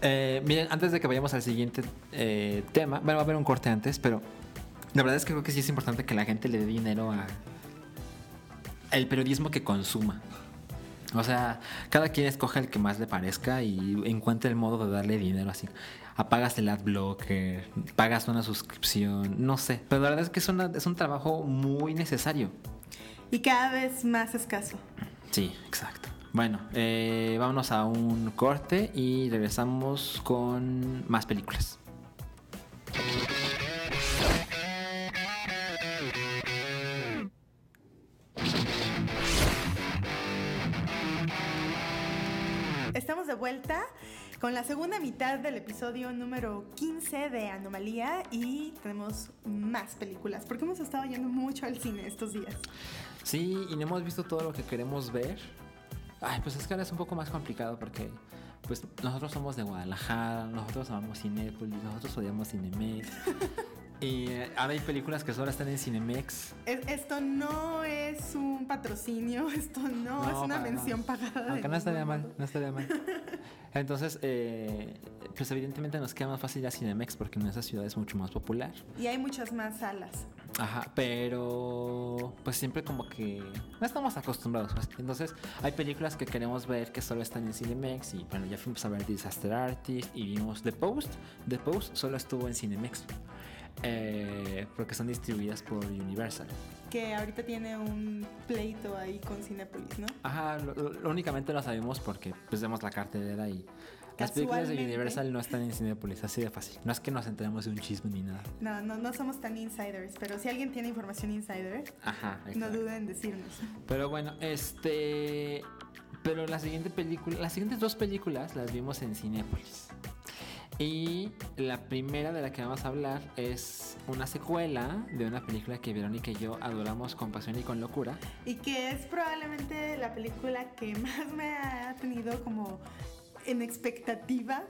Eh, miren, antes de que vayamos al siguiente eh, tema, bueno, va a haber un corte antes, pero la verdad es que creo que sí es importante que la gente le dé dinero a el periodismo que consuma. O sea, cada quien escoge el que más le parezca y encuentre el modo de darle dinero así. Apagas el adblocker, pagas una suscripción, no sé. Pero la verdad es que es, una- es un trabajo muy necesario. Y cada vez más escaso. Sí, exacto. Bueno, eh, vámonos a un corte y regresamos con más películas. Estamos de vuelta con la segunda mitad del episodio número 15 de Anomalía y tenemos más películas porque hemos estado yendo mucho al cine estos días. Sí, y no hemos visto todo lo que queremos ver. Ay, pues es que ahora es un poco más complicado porque pues nosotros somos de Guadalajara, nosotros amamos Cinépolis, nosotros odiamos Cinemex. <laughs> y eh, ahora hay películas que solo están en Cinemex. Es- esto no es un patrocinio, <laughs> esto no, No, es una para mención nada. pagada. Aunque no estaría mal, no estaría mal. Entonces, eh, pues evidentemente nos queda más fácil ir a Cinemex porque en esa ciudad es mucho más popular. Y hay muchas más salas. Ajá, pero pues siempre como que no estamos acostumbrados. Entonces hay películas que queremos ver que solo están en Cinemex y bueno, ya fuimos a ver Disaster Artist y vimos The Post. The Post solo estuvo en Cinemex eh, porque son distribuidas por Universal. Que ahorita tiene un pleito ahí con Cinepolis, ¿no? Ajá, lo, lo- únicamente lo sabemos porque pues vemos la cartelera y las películas de. Universal no están en Cinepolis, así de fácil. No es que nos enteremos de un chisme ni nada. No, no, no somos tan insiders, pero si alguien tiene información insider, Ajá, no duden en decirnos. Pero bueno, este. Pero la siguiente película, las siguientes dos películas las vimos en Cinépolis. Y la primera de la que vamos a hablar es una secuela de una película que Verónica y yo adoramos con pasión y con locura. Y que es probablemente la película que más me ha tenido como en expectativa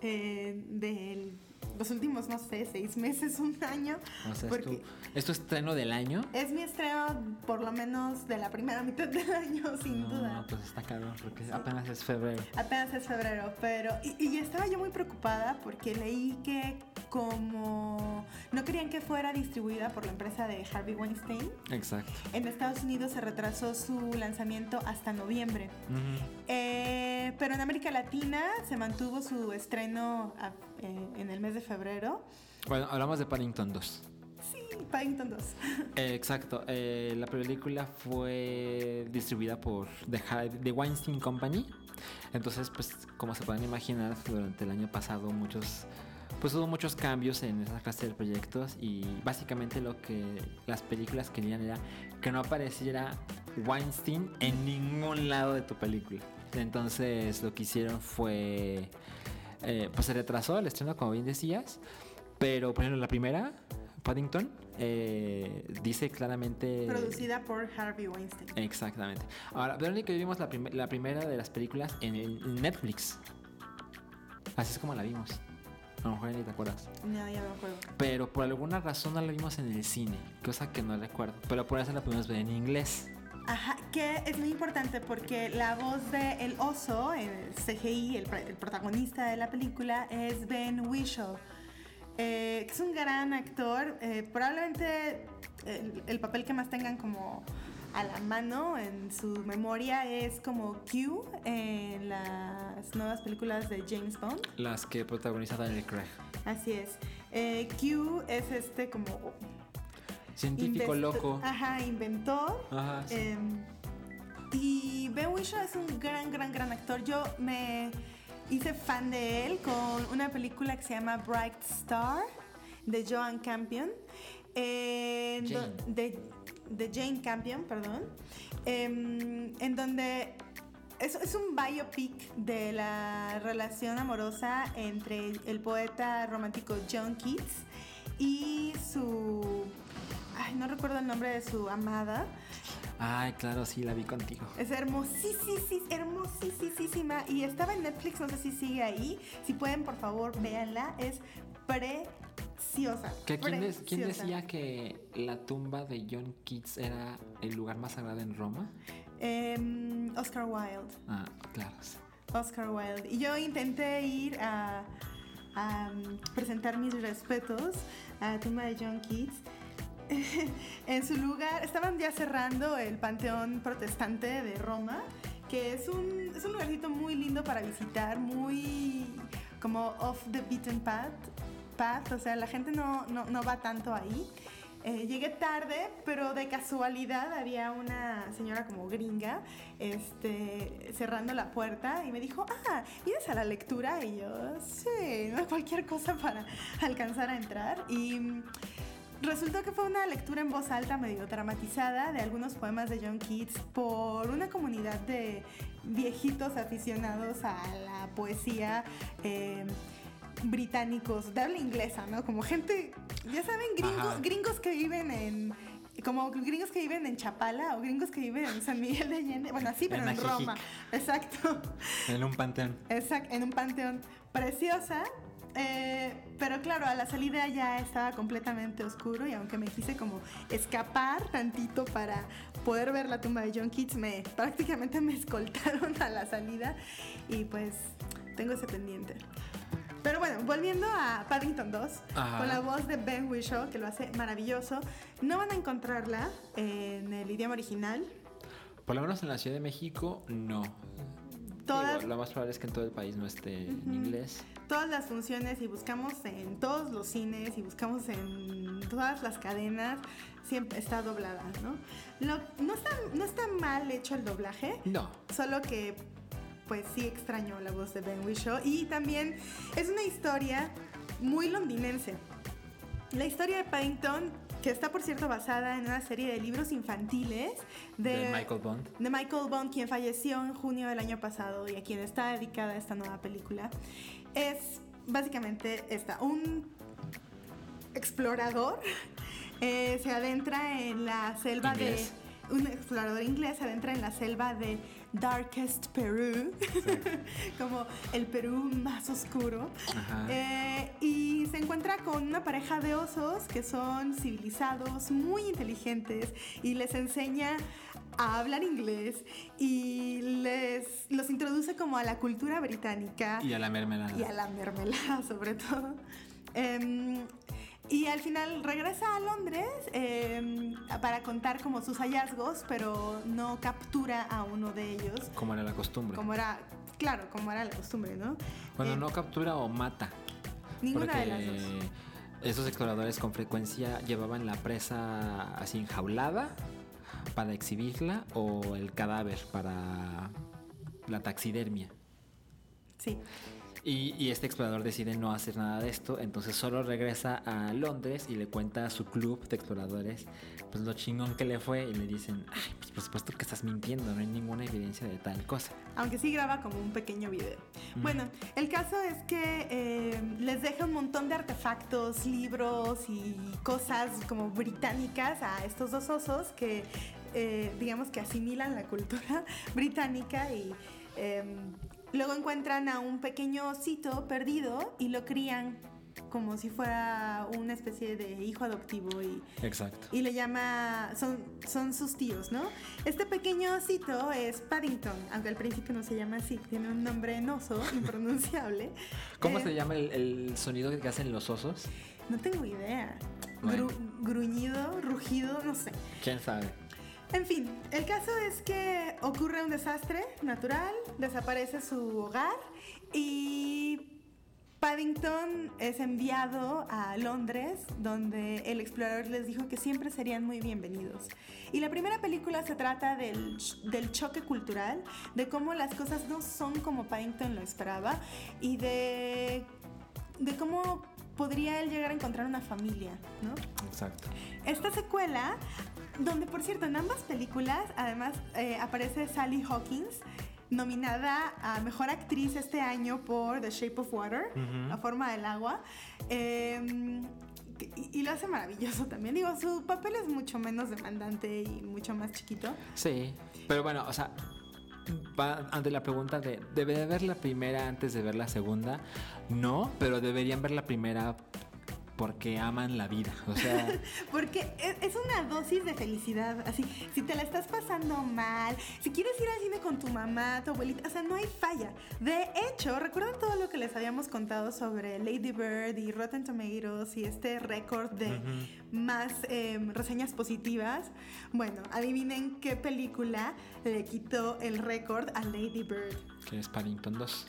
eh, de los últimos, no sé, seis meses, un año. O sea, es Porque- tu, es tu estreno del año. Es mi estreno por lo menos de la primera mitad del año, <laughs> sin no, duda. pues está cabrón, porque apenas es febrero. Apenas es febrero, pero... Y, y estaba yo muy preocupada porque leí que como no querían que fuera distribuida por la empresa de Harvey Weinstein, Exacto. en Estados Unidos se retrasó su lanzamiento hasta noviembre. Ujú. Eh, pero en América Latina se mantuvo su estreno a- eh, en el mes de febrero. Bueno, hablamos de Paddington 2. Sí, Paddington 2. Eh, exacto. eh, la película fue distribuida por The, The Weinstein Company. Entonces, pues, como se pueden imaginar, durante el año pasado muchos, pues hubo muchos cambios en esa clase de proyectos y básicamente lo que las películas querían era que no apareciera Weinstein en ningún lado de tu película. Entonces, lo que hicieron fue, eh, pues se retrasó el estreno, como bien decías, pero por ejemplo la primera, Paddington, eh, dice claramente... Producida por Harvey Weinstein. Exactamente. Ahora, Verónica y vimos la, prim- la primera de las películas en, en Netflix. Así es como la vimos. A lo mejor ni te acuerdas. No, ya me acuerdo. Pero por alguna razón no la vimos en el cine, cosa que no recuerdo. Pero por eso la pudimos ver en inglés. Ajá, que es muy importante porque la voz de El Oso, el CGI, el, pr- el protagonista de la película, es Ben Whishaw. eh, que es un gran actor. eh, probablemente el, el papel que más tengan como a la mano en su memoria es como Q en las nuevas películas de James Bond. Las que protagoniza Daniel Craig. Así es. Eh, Q es este como Científico loco. Ajá, inventor. Ajá, sí. Em, y Ben Whishaw es un gran, gran, gran actor. Yo me hice fan de él con una película que se llama Bright Star de Joan Campion. eh, Jane. de, de Jane Campion, perdón. em, en donde es, es un biopic de la relación amorosa entre el poeta romántico John Keats y su... Ay, no recuerdo el nombre de su amada. Ay, claro, sí, la vi contigo. Es hermosísima, hermosísima. Y estaba en Netflix, no sé si sigue ahí. Si pueden, por favor, véanla. Es preciosa. ¿Que quién, decía que la tumba de John Keats era el lugar más sagrado en Roma? Em, Oscar Wilde. Ah, claro. sí. Oscar Wilde. Y yo intenté ir a, a, um, presentar mis respetos a la tumba de John Keats. <laughs> en su lugar, estaban ya cerrando el Panteón Protestante de Roma, que es un, es un lugarcito muy lindo para visitar, muy como off the beaten path, path o sea, la gente no, no, no va tanto ahí. Eh, llegué tarde, pero de casualidad había una señora como gringa este, cerrando la puerta y me dijo, ah, ¿vienes a la lectura? Y yo, sí, cualquier cosa para alcanzar a entrar. Y resultó que fue una lectura en voz alta medio dramatizada de algunos poemas de John Keats por una comunidad de viejitos aficionados a la poesía. eh, británicos de habla inglesa, ¿no? Como gente, ya saben, gringos, gringos que viven en como gringos que viven en Chapala o gringos que viven en San Miguel de Allende, bueno, así, pero En. Roma. Exacto. En un panteón. Exacto, en un panteón preciosa. Eh, pero claro, a la salida ya estaba completamente oscuro y aunque me quise como escapar tantito para poder ver la tumba de John Keats, me <laughs> prácticamente me escoltaron a la salida y pues tengo ese pendiente. Pero bueno, volviendo a Paddington 2, Ajá. con la voz de Ben Whishaw, que lo hace maravilloso, no van a encontrarla en el idioma original. Por lo menos en la Ciudad de México, no. Todas- Digo, lo más probable es que en todo el país no esté en inglés. Todas las funciones y buscamos en todos los cines y buscamos en todas las cadenas, siempre está doblada, ¿no? Lo- no, está, no está mal hecho el doblaje, No. solo que pues sí extraño la voz de Ben Whishaw y también es una historia muy londinense. La historia de Paddington, que está por cierto basada en una serie de libros infantiles de, De Michael Bond. de Michael Bond, quien falleció en junio del año pasado y a quien está dedicada esta nueva película, es básicamente esta, un explorador eh, se adentra en la selva Inglés. de... Un explorador inglés se adentra en la selva de Darkest Perú, <laughs> como el Perú más oscuro. Eh, y se encuentra con una pareja de osos que son civilizados, muy inteligentes, y les enseña a hablar inglés y les los introduce como a la cultura británica Y a la mermelada. y a la mermelada <laughs> sobre todo. Em, y al final regresa a Londres em, para contar como sus hallazgos, pero no captura a uno de ellos, Como era la costumbre. como era, claro, como era la costumbre, ¿no? Bueno, Eh, no captura o mata. Ninguna de las dos. Esos exploradores con frecuencia llevaban la presa así enjaulada para exhibirla o el cadáver para la taxidermia. Sí. Y, y este explorador decide no hacer nada de esto, entonces solo regresa a Londres y le cuenta a su club de exploradores pues lo chingón que le fue y le dicen, ay, pues por supuesto que estás mintiendo, no hay ninguna evidencia de tal cosa. Aunque sí graba como un pequeño video. Bueno, el caso es que eh, les deja un montón de artefactos, libros y cosas como británicas a estos dos osos que eh, digamos que asimilan la cultura <laughs> británica y eh, luego encuentran a un pequeño osito perdido y lo crían como si fuera una especie de hijo adoptivo y, Exacto. y le llama, son, son sus tíos, ¿no? Este pequeño osito es Paddington, aunque al principio no se llama así, tiene un nombre enoso, <laughs> impronunciable. ¿Cómo Eh, se llama el, el sonido que hacen los osos? No tengo idea. Bueno. Gru- gruñido, rugido, no sé. ¿Quién sabe? En fin, el caso es que ocurre un desastre natural, desaparece su hogar y Paddington es enviado a Londres, donde el explorador les dijo que siempre serían muy bienvenidos. Y la primera película se trata del, del choque cultural, de cómo las cosas no son como Paddington lo esperaba y de, de cómo podría él llegar a encontrar una familia, ¿no? Exacto. Esta secuela, donde por cierto en ambas películas además eh, aparece Sally Hawkins, nominada a Mejor Actriz este año por The Shape of Water. La Forma del Agua. eh, y, y lo hace maravilloso también. Digo, su papel es mucho menos demandante y mucho más chiquito. Sí, pero bueno, o sea, va ante la pregunta de, ¿debe de ver la primera antes de ver la segunda? No, pero deberían ver la primera porque aman la vida. O sea, <laughs> Porque es, es una dosis de felicidad. Así, si te la estás pasando mal, si quieres ir al cine con tu mamá, tu abuelita, o sea, no hay falla. De hecho, ¿recuerdan todo lo que les habíamos contado sobre Lady Bird y Rotten Tomatoes y este récord de más eh, reseñas positivas? Bueno, adivinen qué película le quitó el récord a Lady Bird. que es Paddington 2.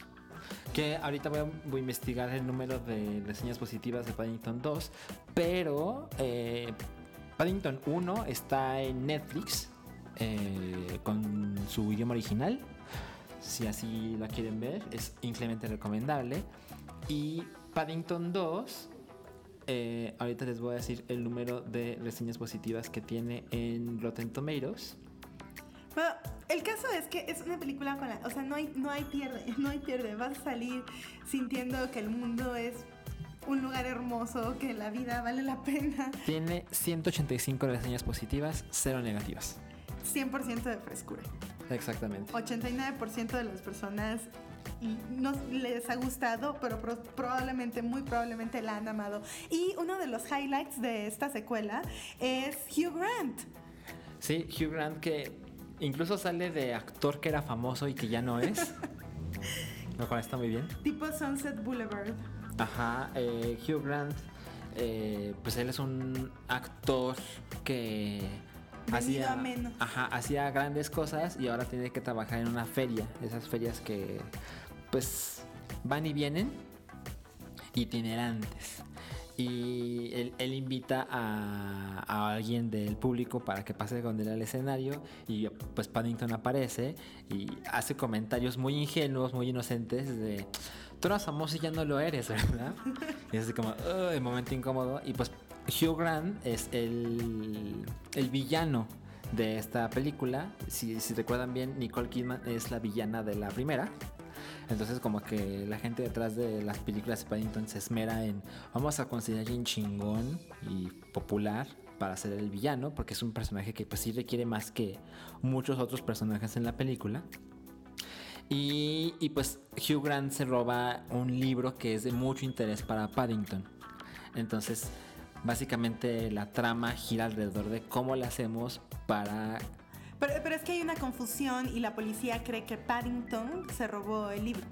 Que ahorita voy a, investigar el número de reseñas positivas de Paddington 2, pero eh, Paddington 1 está en Netflix eh, con su idioma original. Si así la quieren ver, es increíblemente recomendable. Y Paddington 2, eh, ahorita les voy a decir el número de reseñas positivas que tiene en Rotten Tomatoes. Bueno, el caso es que es una película con la... O sea, no hay, no hay pierde, <laughs> no hay pierde. Vas a salir sintiendo que el mundo es un lugar hermoso, que la vida vale la pena. Tiene 185 reseñas positivas, 0 negativas. 100% de frescura. Exactamente. 89% de las personas no les ha gustado, pero pro- probablemente, muy probablemente la han amado. Y uno de los highlights de esta secuela es Hugh Grant. Sí, Hugh Grant que incluso sale de actor que era famoso y que ya no es. <laughs> Lo cual está muy bien. Tipo Sunset Boulevard. Ajá, eh, Hugh Grant, eh, pues él es un actor que Venido hacía, menos. ajá, hacía grandes cosas y ahora tiene que trabajar en una feria, esas ferias que pues van y vienen itinerantes. Y él, invita a, alguien del público para que pase con él al escenario y pues Paddington aparece y hace comentarios muy ingenuos, muy inocentes de tú eras famoso y ya no lo eres, ¿verdad? Y es así como, "Ugh", momento incómodo. Y pues Hugh Grant es el, el villano de esta película. Si recuerdan bien, Nicole Kidman es la villana de la primera. Entonces como que la gente detrás de las películas de Paddington se esmera en vamos a conseguir alguien chingón y popular para ser el villano, porque es un personaje que pues sí requiere más que muchos otros personajes en la película. Y, y, pues Hugh Grant se roba un libro que es de mucho interés para Paddington. Entonces, básicamente la trama gira alrededor de cómo le hacemos para... Pero, pero es que hay una confusión y la policía cree que Paddington se robó el libro.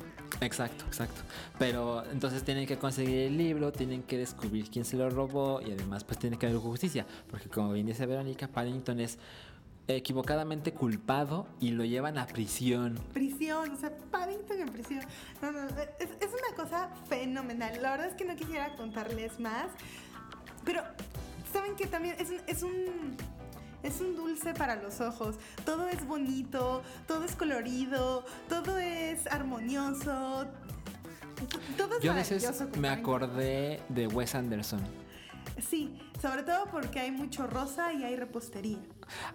Exacto, exacto. Pero entonces tienen que conseguir el libro, tienen que descubrir quién se lo robó y además pues tiene que haber justicia. Porque como bien dice Verónica, Paddington es equivocadamente culpado y lo llevan a prisión. Prisión, o sea, Paddington en prisión. No, no, es, es una cosa fenomenal. La verdad es que no quisiera contarles más. Pero, ¿saben que también es un, es un, es un dulce para los ojos? Todo es bonito, todo es colorido, todo es armonioso. Todo es Yo a veces me acordé de Wes Anderson. Sí, sobre todo porque hay mucho rosa y hay repostería.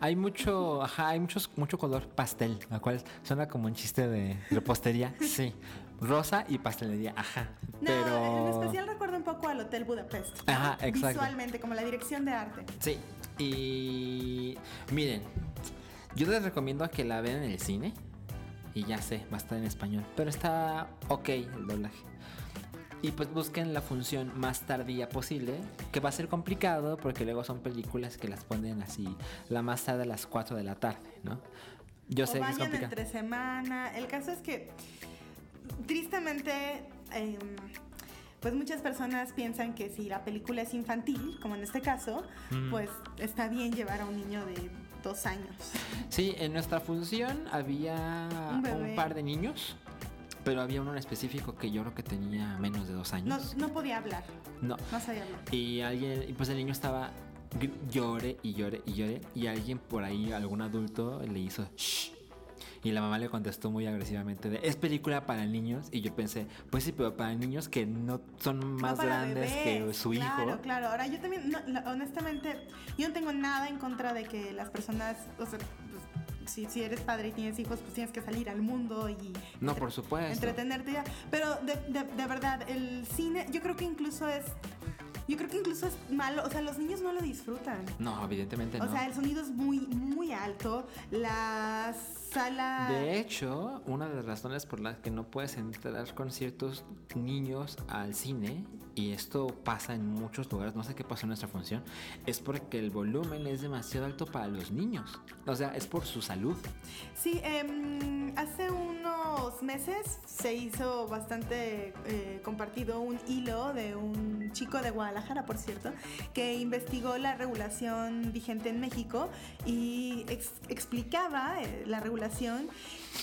Hay mucho, ajá, hay muchos, mucho color pastel, lo cual suena como un chiste de repostería. <laughs> sí, rosa y pastelería, ajá. No, pero en especial recuerda un poco al Hotel Budapest. Ajá, exacto. Visualmente, como la dirección de arte. Sí, y miren, yo les recomiendo que la vean en el cine. Y ya sé, va a estar en español. Pero está ok el doblaje. Y pues busquen la función más tardía posible, que va a ser complicado porque luego son películas que las ponen así, la más tarde a las 4 de la tarde, ¿no? Yo sé que es complicado. entre semana. El caso es que, tristemente, em, pues muchas personas piensan que si la película es infantil, como en este caso, pues está bien llevar a un niño de dos años. Sí, en nuestra función había un par de niños pero había uno en específico que yo creo que tenía menos de dos años. No, podía hablar. No. No sabía hablar. Y alguien, y pues el niño estaba llore y llore y llore. Y alguien por ahí, algún adulto, le hizo shh. Y la mamá le contestó muy agresivamente de, es película para niños. Y yo pensé, pues sí, pero para niños que no son más grandes que su hijo. Claro, claro. Ahora yo también, honestamente, yo no tengo nada en contra de que las personas, o sea, si, si eres padre y tienes hijos, pues tienes que salir al mundo y... No, por supuesto. Entretenerte ya. Pero de, de verdad, el cine, yo creo que incluso es yo creo que incluso es malo, o sea, los niños no lo disfrutan. No, evidentemente no. O sea, el sonido es muy, muy alto. La sala. De hecho, una de las razones por las que no puedes entrar con ciertos niños al cine, y esto pasa en muchos lugares, no sé qué pasó en nuestra función, es porque el volumen es demasiado alto para los niños. O sea, es por su salud. Sí, eh, hace unos meses se hizo bastante eh, compartido un hilo de un chico de Guadalajara Guadalajara, por cierto, que investigó la regulación vigente en México y explicaba eh, la regulación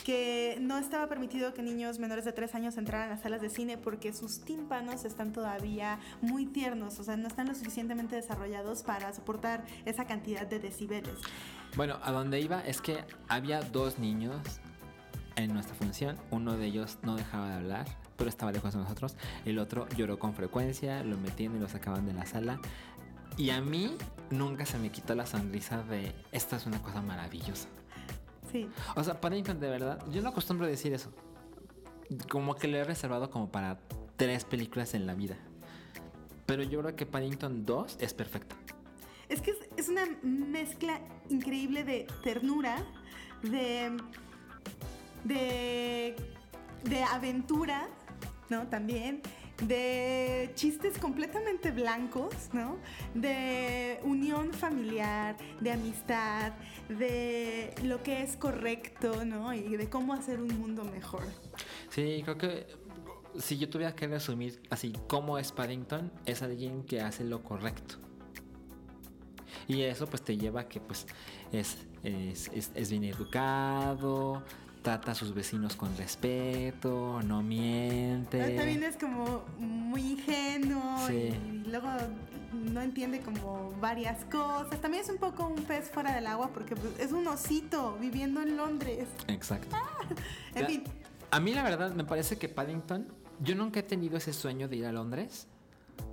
que no estaba permitido que niños menores de 3 años entraran a las salas de cine porque sus tímpanos están todavía muy tiernos, o sea, no están lo suficientemente desarrollados para soportar esa cantidad de decibeles. Bueno, a donde iba es que había dos niños en nuestra función, uno de ellos no dejaba de hablar pero estaba lejos de nosotros. El otro lloró con frecuencia, lo metían y lo sacaban de la sala. Y a mí nunca se me quitó la sonrisa de esta es una cosa maravillosa. Sí. O sea, Paddington de verdad, yo no acostumbro a decir eso. Como que lo he reservado como para tres películas en la vida. Pero yo creo que Paddington 2 es perfecta. Es que es una mezcla increíble de ternura, de. de. de aventura ¿no? También de chistes completamente blancos, ¿no? De unión familiar, de amistad, de lo que es correcto, ¿no? Y de cómo hacer un mundo mejor. Sí, creo que si yo tuviera que resumir así cómo es Paddington, es alguien que hace lo correcto. Y eso pues te lleva a que pues es, es, es bien educado, trata a sus vecinos con respeto, no miente. También es como muy ingenuo y luego no entiende como varias cosas. También es un poco un pez fuera del agua porque pues, es un osito viviendo en Londres. Exacto. Ah, en fin. A mí la verdad me parece que Paddington, yo nunca he tenido ese sueño de ir a Londres.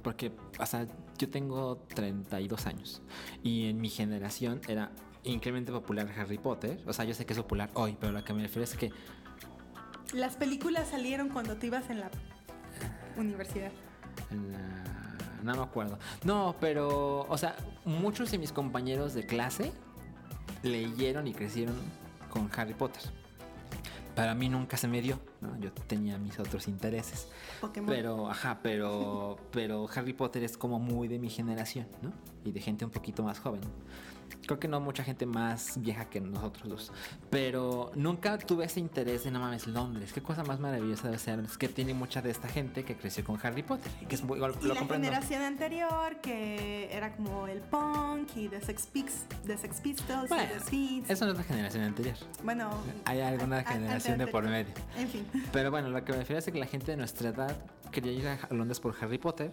Porque, o sea, yo tengo 32 años y en mi generación era increíblemente popular Harry Potter. O sea, yo sé que es popular hoy, pero lo que me refiero es que... Las películas salieron cuando tú ibas en la universidad. No me acuerdo. No, pero, o sea, muchos de mis compañeros de clase leyeron y crecieron con Harry Potter. Para mí nunca se me dio, ¿no? Yo tenía mis otros intereses. Pokémon. Pero, ajá, pero, <laughs> pero Harry Potter es como muy de mi generación, ¿no? Y de gente un poquito más joven. Creo que no mucha gente más vieja que nosotros dos. Pero nunca tuve ese interés de no mames Londres. Qué cosa más maravillosa debe ser. Es que tiene mucha de esta gente que creció con Harry Potter. Que es muy, y la generación anterior que era como el punk y The Sex, Pistols y The. Eso no es la generación anterior. Bueno. Hay alguna generación de por medio. En fin. Pero bueno, lo que me refiero es que la gente de nuestra edad quería ir a Londres por Harry Potter.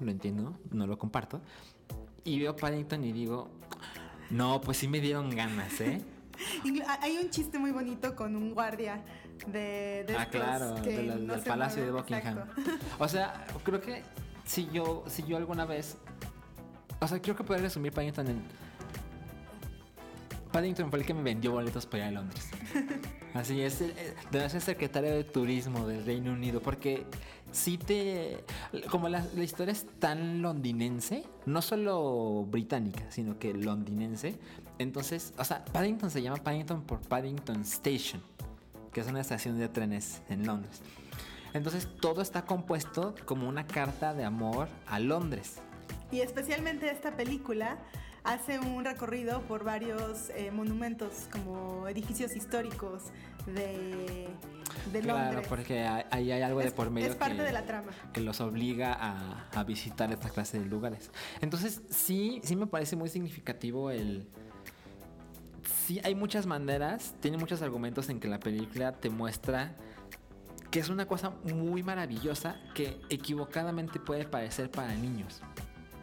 Lo entiendo, no lo comparto. Y veo Paddington y digo, no, pues sí me dieron ganas, ¿eh? <laughs> Hay un chiste muy bonito con un guardia de, ah, claro, del Palacio de Buckingham. O sea, <laughs> creo que si yo, si yo alguna vez. O sea, creo que puedo resumir Paddington en. Paddington fue el que me vendió boletos para ir a Londres. <laughs> Así es, eh, debe ser secretario de turismo del Reino Unido, porque si te. Como la, historia es tan londinense, no solo británica, sino que londinense. Entonces, o sea, Paddington se llama Paddington por Paddington Station, que es una estación de trenes en Londres. Entonces todo está compuesto como una carta de amor a Londres. Y especialmente esta película hace un recorrido por varios eh, monumentos como edificios históricos de, de Claro, Londres. porque ahí hay algo de Es- por medio es parte que, de la trama. que los obliga a, a visitar esta clase de lugares. Entonces, sí, sí me parece muy significativo el... Sí, hay muchas maneras, tiene muchos argumentos en que la película te muestra que es una cosa muy maravillosa que equivocadamente puede parecer para niños.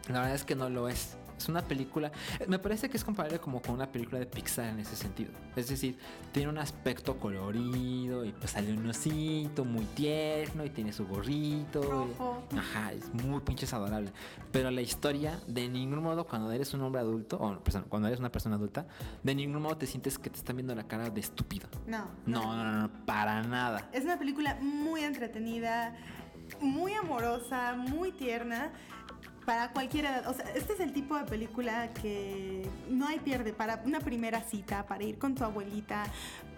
La verdad es que no lo es. Es una película, me parece que es comparable como con una película de Pixar en ese sentido. Es decir, tiene un aspecto colorido y pues sale un osito muy tierno y tiene su gorrito. y- Rojo. ajá, es muy pinches adorable. Pero la historia, de ningún modo, cuando eres un hombre adulto, o perdón, cuando eres una persona adulta, de ningún modo te sientes que te están viendo la cara de estúpido. No. No, no, no, no, para nada. Es una película muy entretenida, muy amorosa, muy tierna. Para cualquier edad. O sea, este es el tipo de película que no hay pierde. Para una primera cita, para ir con tu abuelita,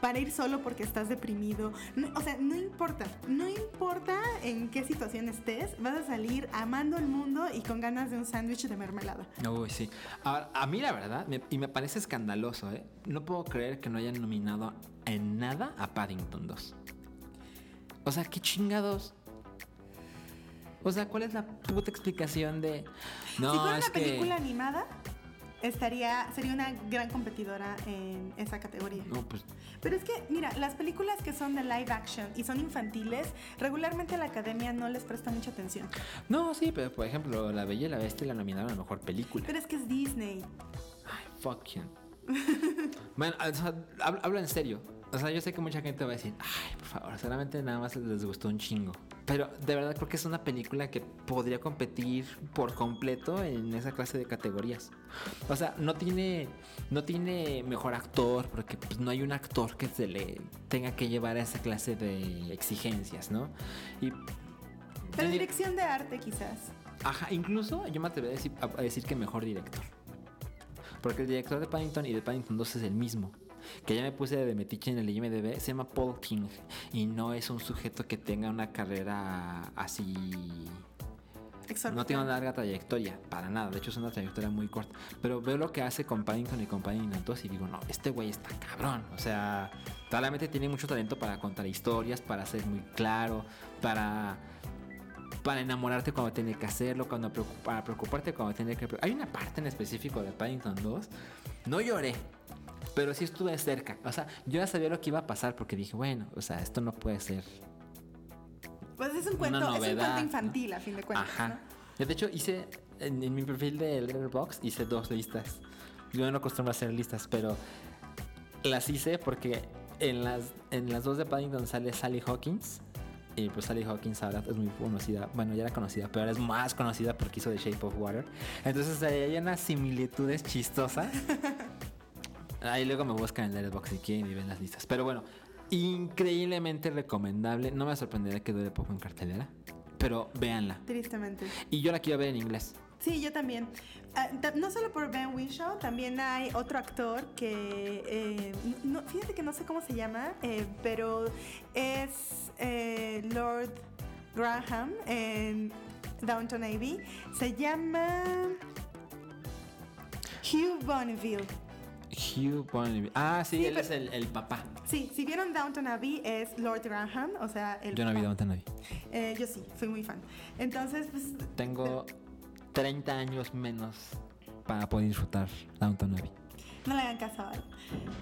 para ir solo porque estás deprimido. O sea, no importa. No importa en qué situación estés, vas a salir amando el mundo y con ganas de un sándwich de mermelada. Uy, sí. Ahora, a mí la verdad, y me parece escandaloso, ¿eh? No puedo creer que no hayan nominado en nada a Paddington 2. O sea, qué chingados. O sea, ¿cuál es la puta explicación de... No, si fuera es una que... película animada, estaría, sería una gran competidora en esa categoría. No, pues, Pero es que, mira, las películas que son de live action y son infantiles, regularmente la academia no les presta mucha atención. no, sí, pero por ejemplo, La Bella y la Bestia la nominaron a Mejor Película. Pero es que es Disney. Ay, fuck you. <laughs> bueno, o sea, hablo, hablo en serio. O sea, yo sé que mucha gente va a decir, ay, por favor, solamente nada más les gustó un chingo. Pero de verdad creo que es una película que podría competir por completo en esa clase de categorías. O sea, no tiene, no tiene mejor actor, porque pues, no hay un actor que se le tenga que llevar a esa clase de exigencias, ¿no? Y Pero dirección de arte quizás. Ajá, incluso yo me atrevería a decir, a decir que mejor director. Porque el director de Paddington y de Paddington 2 es el mismo. Que ya me puse de metiche en el IMDB, se llama Paul King. Y no es un sujeto que tenga una carrera así. No tiene una larga trayectoria, para nada. De hecho, es una trayectoria muy corta. Pero veo lo que hace con Paddington y con Paddington 2 y digo, no, este güey está cabrón. O sea, claramente tiene mucho talento para contar historias, para ser muy claro, para para enamorarte cuando tiene que hacerlo, cuando preocup- para preocuparte cuando tiene que... Hay una parte en específico de Paddington 2, no lloré, pero sí estuve cerca. O sea, yo ya sabía lo que iba a pasar porque dije, bueno, o sea, esto no puede ser... Pues es un cuento, es un cuento ¿no? infantil a fin de cuentas. Ajá. de hecho, hice en, en mi perfil de Letterboxd hice dos listas. Yo no acostumbro a hacer listas, pero las hice porque en las, en las dos de Paddington sale Sally Hawkins. Y pues Sally Hawkins ahora es muy conocida. Bueno, ya era conocida, pero ahora es más conocida porque hizo The Shape of Water. Entonces ahí hay unas similitudes chistosas. <laughs> Ahí luego me buscan en Letterboxd si quieren y ven las listas. Pero bueno, increíblemente recomendable. No me sorprendería que dure poco en cartelera. Pero véanla. Tristemente. Y yo la quiero ver en inglés. Sí, yo también. Ah, no solo por Ben Whishaw, también hay otro actor que, eh, no, fíjate que no sé cómo se llama, eh, pero es eh, Lord Graham en Downton Abbey. Se llama Hugh Bonneville. Hugh Bonneville. Ah, sí, Sí, él pero- es el, el papá. Sí, si vieron Downton Abbey es Lord Graham, o sea, el Yo no vi. Downton Abbey. Eh, yo sí, fui muy fan. Entonces, pues Tengo 30 años menos para poder disfrutar Downton Abbey. No le hagan caso a.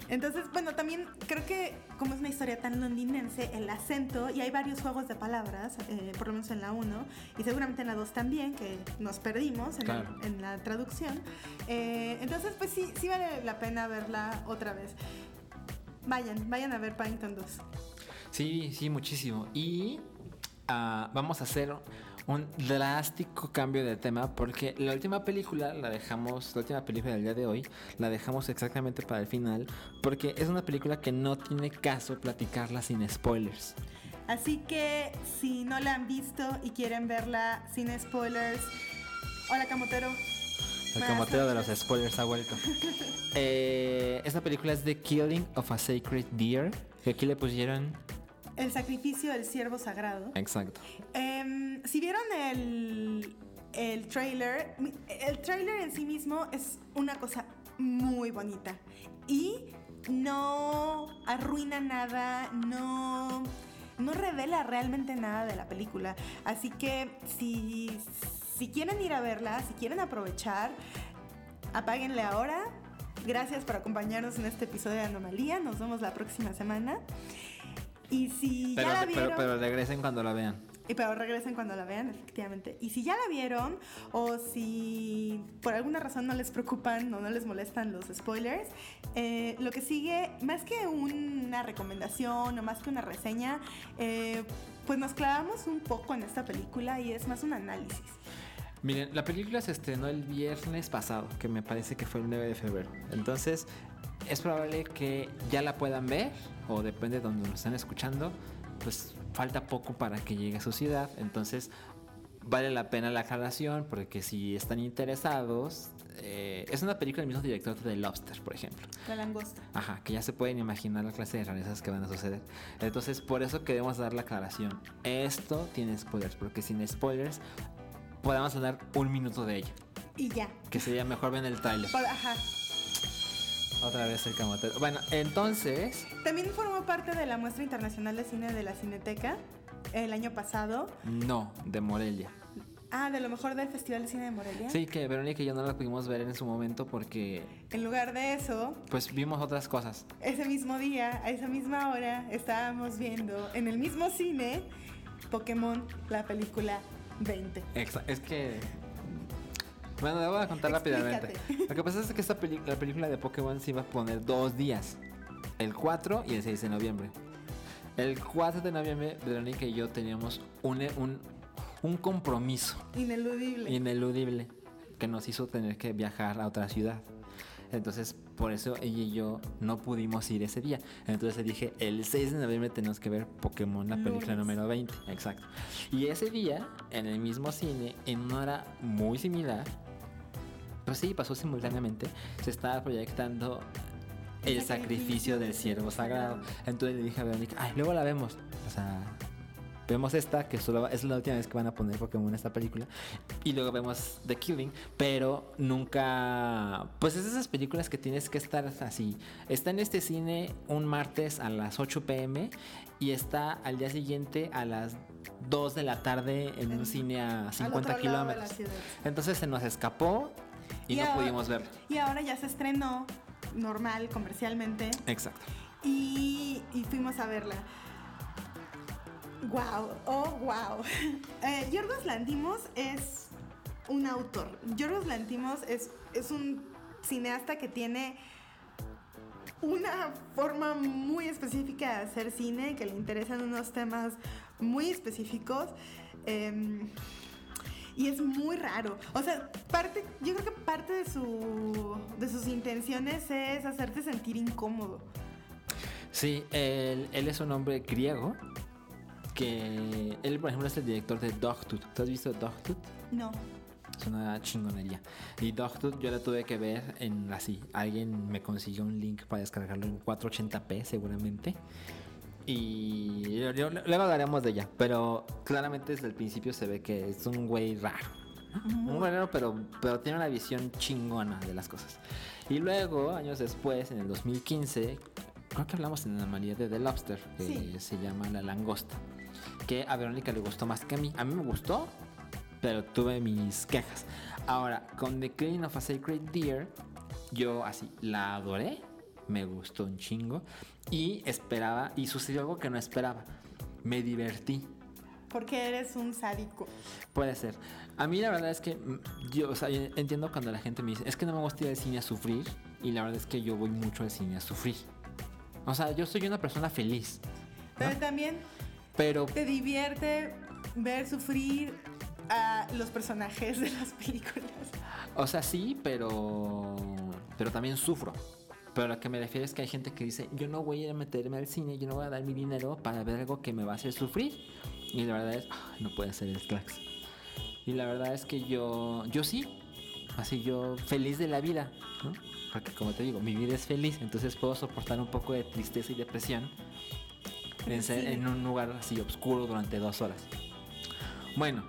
Entonces, bueno, también creo que como es una historia tan londinense, el acento, y hay varios juegos de palabras, eh, por lo menos en la 1, y seguramente en la 2 también, que nos perdimos en, Claro. el- en la traducción. Eh, entonces, pues sí, sí vale la pena verla otra vez. Vayan, vayan a ver Paddington 2. Sí, sí, muchísimo. Y ah, vamos a hacer un drástico cambio de tema porque la última película la dejamos, la última película del día de hoy, la dejamos exactamente para el final porque es una película que no tiene caso platicarla sin spoilers. Así que si no la han visto y quieren verla sin spoilers, hola Camotero. El camoteo de los spoilers ha vuelto. <laughs> Eh, esta película es The Killing of a Sacred Deer. Que aquí le pusieron El sacrificio del siervo sagrado. Exacto. Em, si vieron el, el trailer, el trailer en sí mismo es una cosa muy bonita y no arruina nada, no, no revela realmente nada de la película. Así que si, si quieren ir a verla, si quieren aprovechar, apáguenle ahora. Gracias por acompañarnos en este episodio de Anomalía. Nos vemos la próxima semana. Y si Pero, ya la pero, vieron... pero regresen cuando la vean. Y pero regresen cuando la vean, efectivamente. Y si ya la vieron o si por alguna razón no les preocupan o no les molestan los spoilers, eh, lo que sigue, más que una recomendación o más que una reseña, eh, pues nos clavamos un poco en esta película y es más un análisis. Miren, la película se estrenó el viernes pasado, que me parece que fue el 9 de febrero. Entonces, es probable que ya la puedan ver, o depende de donde nos están escuchando, pues falta poco para que llegue a su ciudad. Entonces, vale la pena la aclaración, porque si están interesados, eh, es una película del mismo director de Lobster, por ejemplo. La langosta. Ajá, que ya se pueden imaginar la clase de rarezas que van a suceder. Entonces, por eso queremos dar la aclaración. Esto tiene spoilers, porque sin spoilers podemos hablar un minuto de ella. Y ya. Que sería mejor ver el trailer. Ajá. Otra vez el camotero. Bueno, entonces. También formó parte de la muestra internacional de cine de la Cineteca el año pasado. No, de Morelia. Ah, de lo mejor del Festival de Cine de Morelia. Sí, que Verónica y yo no la pudimos ver en su momento porque. En lugar de eso, Pues vimos otras cosas. ese mismo día, a esa misma hora, estábamos viendo en el mismo cine Pokémon, la película 20. Exa- es que. Bueno, le voy a contar rápidamente. Lo que pasa es que esta la película de Pokémon se iba a poner dos días: el 4 y el 6 de noviembre. El 4 de noviembre, Verónica y yo teníamos un, un, un compromiso Ineludible. ineludible que nos hizo tener que viajar a otra ciudad. Entonces, por eso ella y yo no pudimos ir ese día. Entonces le dije, el 6 de noviembre tenemos que ver Pokémon, la película número 20. Exacto. Y ese día, en el mismo cine, en una hora muy similar, pues sí, pasó simultáneamente, se estaba proyectando el El sacrificio sacrificio del siervo sagrado. Entonces le dije a Verónica, ay, luego la vemos. O sea, vemos esta, que solo va- es la última vez que van a poner Pokémon en esta película. Y luego vemos The Killing, pero nunca. Pues es de esas películas que tienes que estar así. Está en este cine un martes a las 8 pm y está al día siguiente a las 2 de la tarde en un cine a al 50 otro lado de la kilómetros. Entonces se nos escapó y, no ahora- pudimos verlo. Y ahora ya se estrenó normal, comercialmente, Exacto. y, y fuimos a verla. Wow, oh wow. <laughs> Eh, Yorgos Lantimos es un autor. Yorgos Lantimos es, es un cineasta que tiene una forma muy específica de hacer cine, que le interesan unos temas muy específicos. em, y es muy raro. O sea, parte, yo creo que parte de, su, de sus intenciones es hacerte sentir incómodo. Sí, él, él es un hombre griego que él, por ejemplo, es el director de Dogtooth. ¿Tú has visto Dogtooth? No. Es una chingonería. Y Dogtooth yo la tuve que ver en así. Alguien me consiguió un link para descargarlo en 480p seguramente. Y yo- yo- luego hablaremos de ella. Pero claramente desde el principio se ve que es un güey raro. Un güey raro, pero, pero tiene una visión chingona de las cosas. Y luego, años después, en el 2015, creo que hablamos en la de The Lobster, que Sí. se llama La Langosta. Que a Verónica le gustó más que a mí. A mí me gustó, pero tuve mis quejas. Ahora, con The Killing of a Sacred Deer, yo así la adoré, me gustó un chingo y esperaba, y sucedió algo que no esperaba. Me divertí. Porque eres un sádico. Puede ser. A mí la verdad es que mm, yo, o sea, yo entiendo cuando la gente me dice, es que no me gusta ir al cine a sufrir, y la verdad es que yo voy mucho al cine a sufrir. O sea, yo soy una persona feliz, Pero ¿no? también pero te divierte ver sufrir a los personajes de las películas. O sea, sí, pero. Pero también sufro. Pero lo que me refiero es que hay gente que dice: Yo no voy a ir a meterme al cine, yo no voy a dar mi dinero para ver algo que me va a hacer sufrir. Y la verdad es: "Ay, No puede ser el clax. Y la verdad es que yo. Yo sí. Así yo feliz de la vida, ¿no? Porque como te digo, mi vida es feliz, entonces puedo soportar un poco de tristeza y depresión. en, ser- en un lugar así oscuro durante dos horas. Bueno,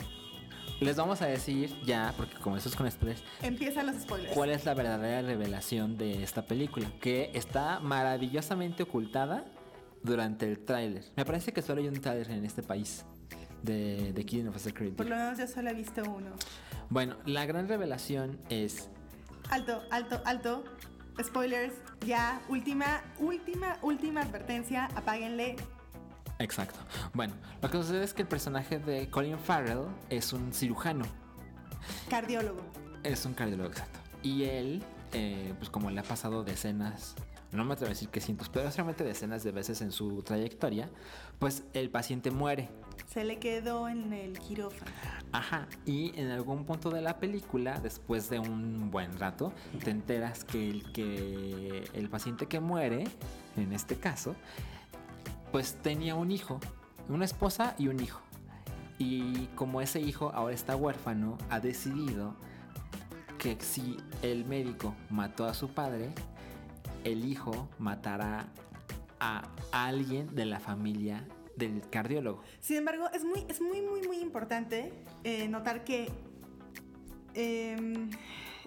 les vamos a decir ya, porque como eso es con spoilers, Empiezan los spoilers. cuál es la verdadera revelación de esta película, que está maravillosamente ocultada durante el tráiler. Me parece que solo hay un tráiler en este país de, de Killing of a Sacred Por lo menos yo solo he visto uno. Bueno, la gran revelación es Alto, alto, alto. Spoilers. Ya, última, última, última advertencia. Apáguenle. Exacto. Bueno, lo que sucede es que el personaje de Colin Farrell es un cirujano, Cardiólogo. es un cardiólogo exacto. Y él, eh, pues como le ha pasado decenas, no me atrevo a decir que cientos, pero solamente decenas de veces en su trayectoria, pues el paciente muere. Se le quedó en el quirófano. Ajá, y en algún punto de la película, después de un buen rato, te enteras que el que el paciente que muere, en este caso, pues tenía un hijo, una esposa y un hijo. Y como ese hijo ahora está huérfano, ha decidido que si el médico mató a su padre, el hijo matará a alguien de la familia del cardiólogo. Sin embargo, es muy, es muy, muy, muy importante eh, notar que em,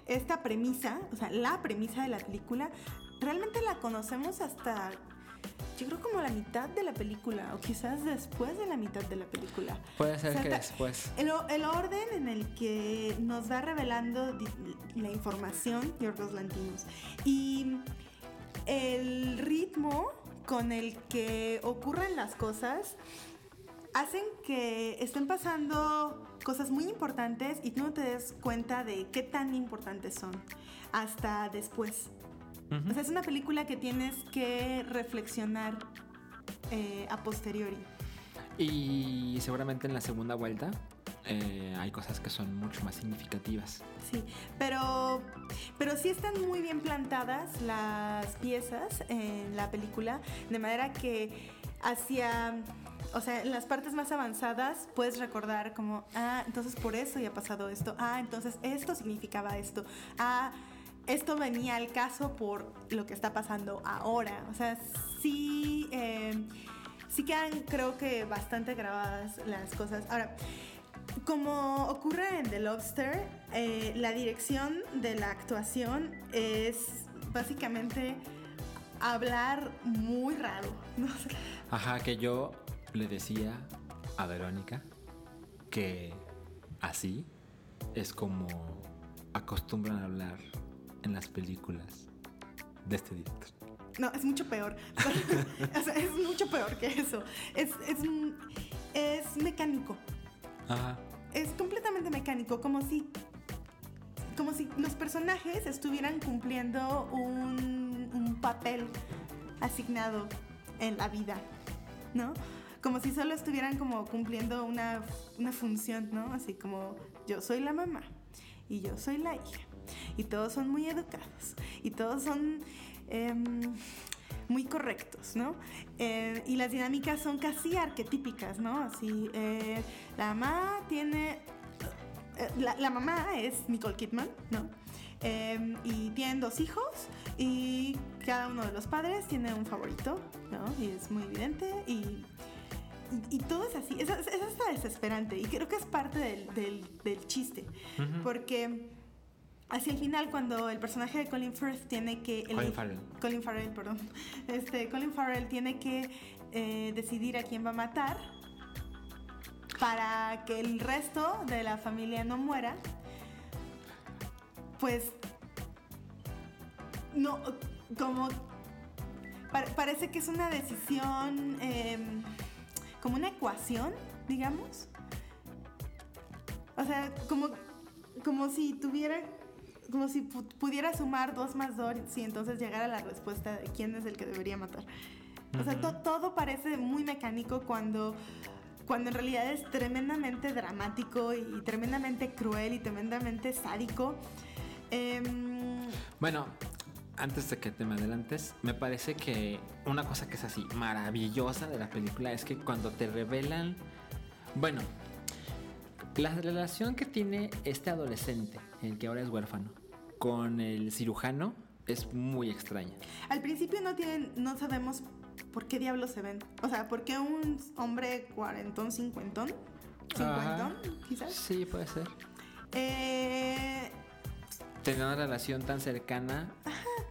esta premisa, o sea, la premisa de la película, realmente la conocemos hasta, yo creo como la mitad de la película, o quizás después de la mitad de la película. Puede ser O sea, que después. El, el orden en el que nos va revelando la información Yorgos Lantimos y el ritmo con el que ocurren las cosas hacen que estén pasando cosas muy importantes y tú no te des cuenta de qué tan importantes son hasta después. Ujú. O sea, es una película que tienes que reflexionar eh, a posteriori. Y seguramente en la segunda vuelta eh, hay cosas que son mucho más significativas. Sí, pero, pero sí están muy bien plantadas las piezas en la película, de manera que hacia, o sea, en las partes más avanzadas puedes recordar como, ah, entonces por eso ya ha pasado esto, ah, entonces esto significaba esto, ah, esto venía al caso por lo que está pasando ahora. O sea, sí, eh, sí quedan creo que bastante grabadas las cosas. Ahora, como ocurre en The Lobster, eh, la dirección de la actuación es básicamente hablar muy raro. <laughs> Ajá, que yo le decía a Verónica que así es como acostumbran a hablar en las películas de este director. No, es mucho peor. <laughs> o sea, es mucho peor que eso. Es, es, es mecánico. Ajá. Es completamente mecánico, como si. Como si los personajes estuvieran cumpliendo un, un papel asignado en la vida, ¿no? Como si solo estuvieran como cumpliendo una, una función, ¿no? Así como yo soy la mamá y yo soy la hija. Y todos son muy educados. Y todos son em, muy correctos, ¿no? Eh, y las dinámicas son casi arquetípicas, ¿no? Así, eh, la mamá tiene... eh, la, la mamá es Nicole Kidman, ¿no? Eh, y tienen dos hijos y cada uno de los padres tiene un favorito, ¿no? Y es muy evidente y, y, y todo es así. Es, es, hasta desesperante y creo que es parte del, del- del chiste. Ujú. Porque hacia el final, cuando el personaje de Colin Firth tiene que... Colin elegir- Farrell. Colin Farrell, perdón. Este, Colin Farrell tiene que eh, decidir a quién va a matar para que el resto de la familia no muera. Pues no, como pa- parece que es una decisión, em, como una ecuación, digamos. O sea, como, como si tuviera, como si pu- pudiera sumar 2 más 2 y entonces llegar a la respuesta de quién es el que debería matar. O sea, to- todo parece muy mecánico cuando, cuando en realidad es tremendamente dramático y tremendamente cruel y tremendamente sádico. Em, Bueno, antes de que te me adelantes, me parece que una cosa que es así maravillosa de la película es que cuando te revelan, bueno, la relación que tiene este adolescente, el que ahora es huérfano, con el cirujano es muy extraña. al principio no tienen, no sabemos ¿por qué diablos se ven? O sea, ¿por qué un hombre cuarentón, cincuentón? ¿Cincuentón, quizás? Sí, puede ser. Eh, Tener una relación tan cercana,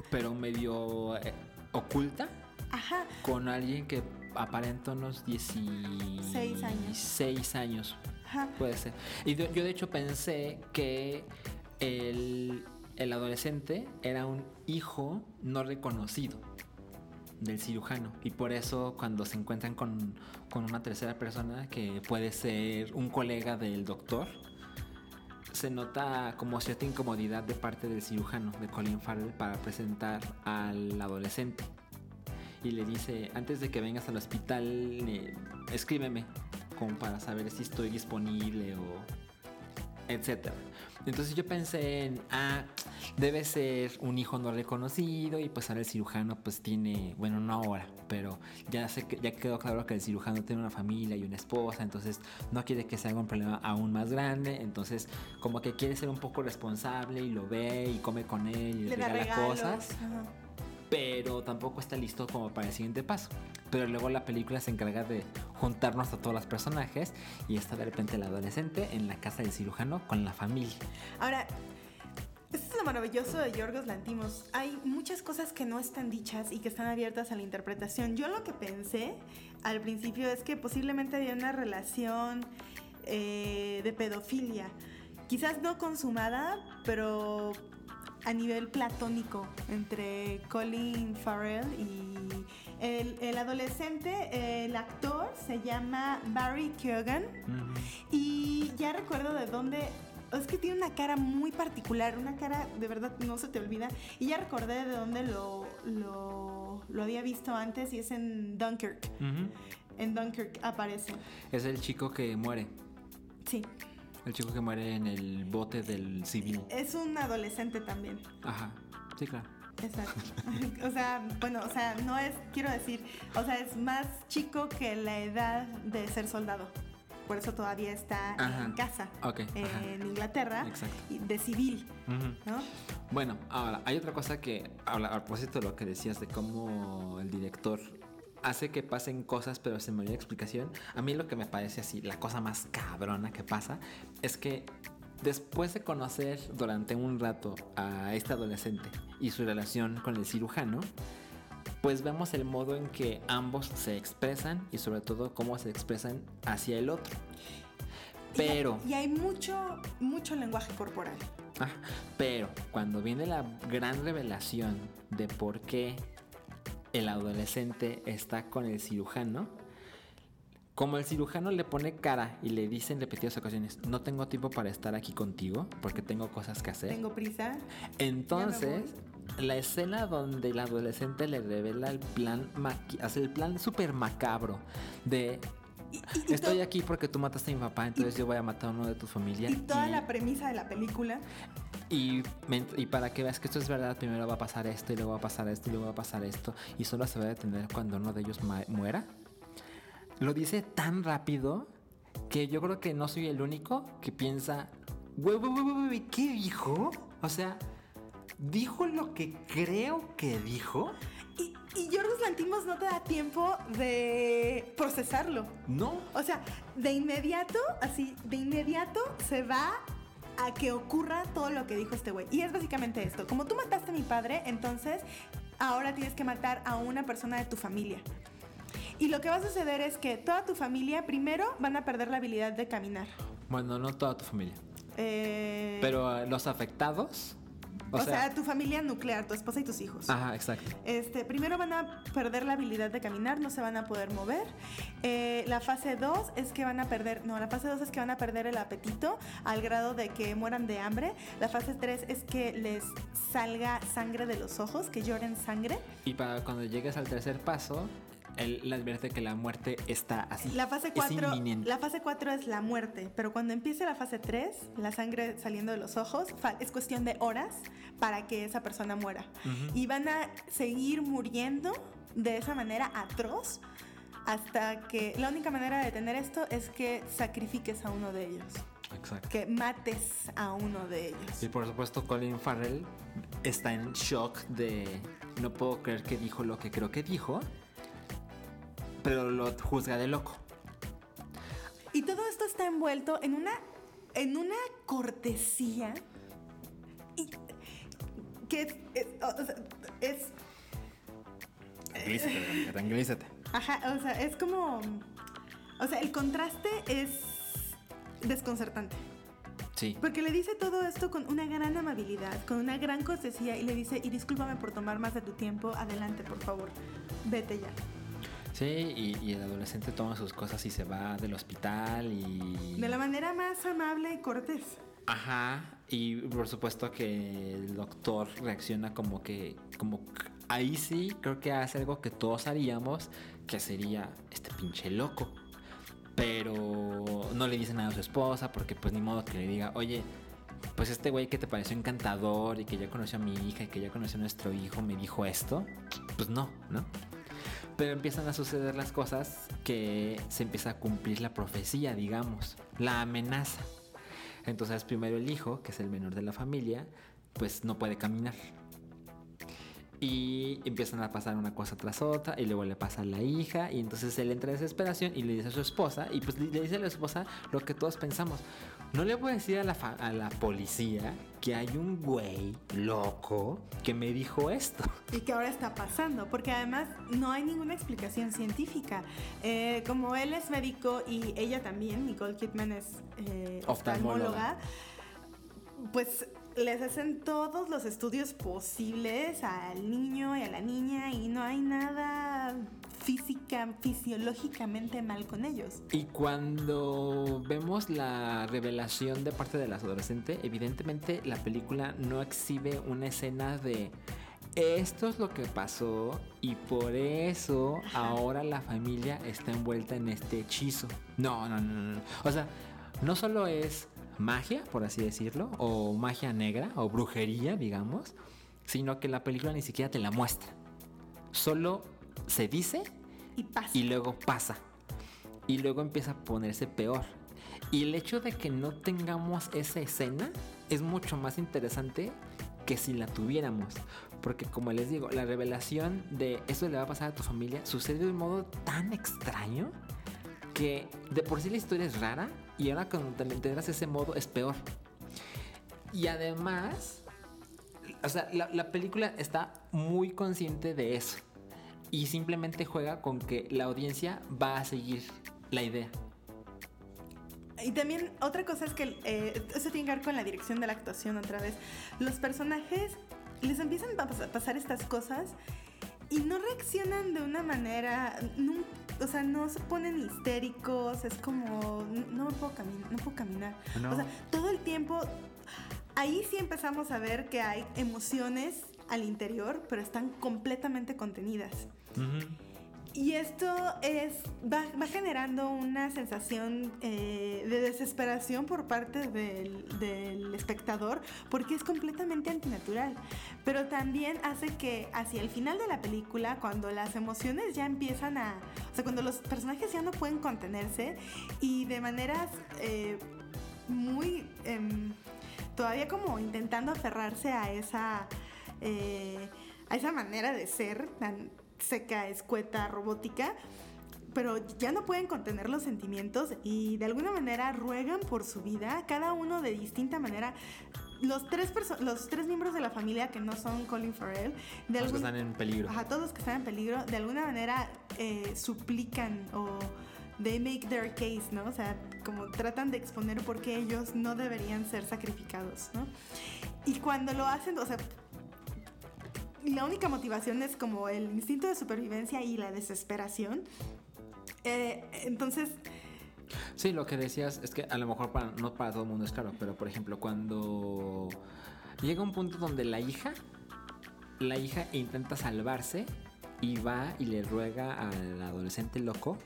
pero medio eh, oculta, ajá. con alguien que aparenta unos 16 Seis años. seis años. Ajá. Puede ser. Y yo de hecho pensé que el, adolescente era un hijo no reconocido del cirujano. Y por eso cuando se encuentran con, con una tercera persona que puede ser un colega del doctor, se nota como cierta incomodidad de parte del cirujano, de Colin Farrell, para presentar al adolescente. Y le dice, antes de que vengas al hospital, eh, escríbeme, como para saber si estoy disponible o etcétera. Entonces yo pensé en, ah, debe ser un hijo no reconocido y pues ahora el cirujano pues tiene, bueno, una hora, pero ya, sé que, ya quedó claro que el cirujano tiene una familia y una esposa, entonces no quiere que se haga un problema aún más grande, entonces como que quiere ser un poco responsable y lo ve y come con él y le, Le regala regalos. cosas. Pero tampoco está listo como para el siguiente paso. Pero luego la película se encarga de juntarnos a todos los personajes y está de repente el adolescente en la casa del cirujano con la familia. Ahora, esto es lo maravilloso de Yorgos Lantimos. Hay muchas cosas que no están dichas y que están abiertas a la interpretación. Yo lo que pensé al principio es que posiblemente había una relación eh, de pedofilia. Quizás no consumada, pero a nivel platónico entre Colin Farrell y el, el adolescente, el actor se llama Barry Keoghan. Y ya recuerdo de dónde. Es que tiene una cara muy particular, una cara de verdad no se te olvida. Y ya recordé de dónde lo, lo, lo había visto antes y es en Dunkirk. En Dunkirk aparece. Es el chico que muere. Sí. El chico que muere en el bote del civil. Es un adolescente también. Ajá. Sí, claro. Exacto. <laughs> o sea, bueno, o sea, no es, quiero decir, o sea, es más chico que la edad de ser soldado. Por eso todavía está Ajá. en casa, Ok, ajá. en Inglaterra, Exacto. de civil. ¿no? Bueno, ahora, hay otra cosa que, habla- a propósito de lo que decías de cómo el director hace que pasen cosas, pero se me explicación. A mí lo que me parece así, la cosa más cabrona que pasa, es que después de conocer durante un rato a este adolescente y su relación con el cirujano, pues vemos el modo en que ambos se expresan y sobre todo cómo se expresan hacia el otro. Y- Pero... Y, hay mucho, mucho lenguaje corporal. Ah, pero cuando viene la gran revelación de por qué el adolescente está con el cirujano, como el cirujano le pone cara y le dice en repetidas ocasiones, no tengo tiempo para estar aquí contigo porque tengo cosas que hacer. Tengo prisa. Entonces, la escena donde el adolescente le revela el plan, hace el plan súper macabro de... Estoy to- aquí porque tú mataste a mi papá, entonces yo voy a matar a uno de tu familia. Y toda y- la premisa de la película. y, y para que veas que esto es verdad, primero va a pasar esto y luego va a pasar esto y luego va a pasar esto y solo se va a detener cuando uno de ellos muera. Lo dice tan rápido que yo creo que no soy el único que piensa, güey, güey, güey, güey, güey, ¿qué dijo? O sea, ¿dijo lo que creo que dijo? Y, y Yorgos Lantimos no te da tiempo de procesarlo. No. O sea, de inmediato, así, de inmediato se va a que ocurra todo lo que dijo este güey. Y es básicamente esto. Como tú mataste a mi padre, entonces ahora tienes que matar a una persona de tu familia. Y lo que va a suceder es que toda tu familia primero van a perder la habilidad de caminar. Bueno, no toda tu familia. Eh, Pero eh, los afectados. O, sea, tu familia nuclear, tu esposa y tus hijos. Ajá, exacto. Este, primero van a perder la habilidad de caminar, no se van a poder mover. Eh, la fase 2 es que van a perder, no, la fase 2 es que van a perder el apetito al grado de que mueran de hambre. La fase 3 es que les salga sangre de los ojos, que lloren sangre. Y para cuando llegues al tercer paso, él le advierte que la muerte está así. La fase Es 4, inminente. la fase 4 es la muerte, pero cuando empiece la fase 3, la sangre saliendo de los ojos, es cuestión de horas para que esa persona muera. Y van a seguir muriendo de esa manera atroz hasta que la única manera de detener esto es que sacrifiques a uno de ellos, Exacto. que mates a uno de ellos. Y por supuesto Colin Farrell está en shock de no puedo creer que dijo lo que creo que dijo. Pero lo juzga de loco. Y todo esto está envuelto en una, en una cortesía y que es, es, o sea, es Tranquilízate, tranquilízate. Ajá, o sea, es como. O sea, el contraste es desconcertante. Sí. Porque le dice todo esto con una gran amabilidad, con una gran cortesía y le dice, y discúlpame por tomar más de tu tiempo, adelante, por favor, vete ya. Sí, y, y el adolescente toma sus cosas y se va del hospital y... De la manera más amable y cortés. Ajá, y por supuesto que el doctor reacciona como que, como ahí sí creo que hace algo que todos haríamos, que sería este pinche loco. Pero no le dice nada a su esposa porque pues ni modo que le diga, oye, pues este güey que te pareció encantador y que ya conoció a mi hija y que ya conoció a nuestro hijo me dijo esto. Pues no, ¿no? Pero empiezan a suceder las cosas que se empieza a cumplir la profecía, digamos, la amenaza. Entonces primero el hijo, que es el menor de la familia, pues no puede caminar. Y empiezan a pasar una cosa tras otra y luego le pasa a la hija y entonces él entra en desesperación y le dice a su esposa y pues le dice a la esposa lo que todos pensamos. No le voy a decir a la, fa- a la policía que hay un güey loco que me dijo esto. Y que ahora está pasando, porque además no hay ninguna explicación científica. Eh, como él es médico y ella también, Nicole Kidman es eh, Oftalmóloga. oftalmóloga, pues les hacen todos los estudios posibles al niño y a la niña y no hay nada física, fisiológicamente mal con ellos. Y cuando vemos la revelación de parte de las adolescentes, evidentemente la película no exhibe una escena de esto es lo que pasó y por eso ahora la familia está envuelta en este hechizo. No, no, no, no. no. O sea, no solo es magia, por así decirlo, o magia negra, o brujería, digamos, sino que la película ni siquiera te la muestra. Solo se dice Y pasa. y luego pasa. Y luego empieza a ponerse peor. Y el hecho de que no tengamos esa escena es mucho más interesante que si la tuviéramos. Porque como les digo, la revelación de eso le va a pasar a tu familia sucede de un modo tan extraño que de por sí la historia es rara y ahora cuando te enteras ese modo es peor. Y además, o sea, la, la película está muy consciente de eso. Y simplemente juega con que la audiencia va a seguir la idea. Y también otra cosa es que eh, eso tiene que ver con la dirección de la actuación otra vez. Los personajes les empiezan a pas- pasar estas cosas y no reaccionan de una manera, nun- o sea, no se ponen histéricos, es como, "N- no me puedo caminar, no puedo caminar. No. O sea, todo el tiempo, ahí sí empezamos a ver que hay emociones al interior, pero están completamente contenidas. Y esto es va, generando una sensación eh, de desesperación por parte del, del espectador porque es completamente antinatural. Pero también hace que hacia el final de la película, cuando las emociones ya empiezan a... O sea, cuando los personajes ya no pueden contenerse y de maneras eh, muy... em, todavía como intentando aferrarse a esa... eh, a esa manera de ser tan seca, escueta, robótica, pero ya no pueden contener los sentimientos y de alguna manera ruegan por su vida, cada uno de distinta manera. Los tres, los tres miembros de la familia que no son Colin Farrell, de Los que están en peligro. Ajá, todos los que están en peligro, de alguna manera eh, suplican o they make their case, ¿no? O sea, como tratan de exponer por qué ellos no deberían ser sacrificados, ¿no? Y cuando lo hacen, o sea, la única motivación es como el instinto de supervivencia y la desesperación. Eh, entonces, Sí, lo que decías es que a lo mejor para, no para todo el mundo es claro, pero por ejemplo, cuando llega un punto donde la hija, la hija intenta salvarse y va y le ruega al adolescente loco,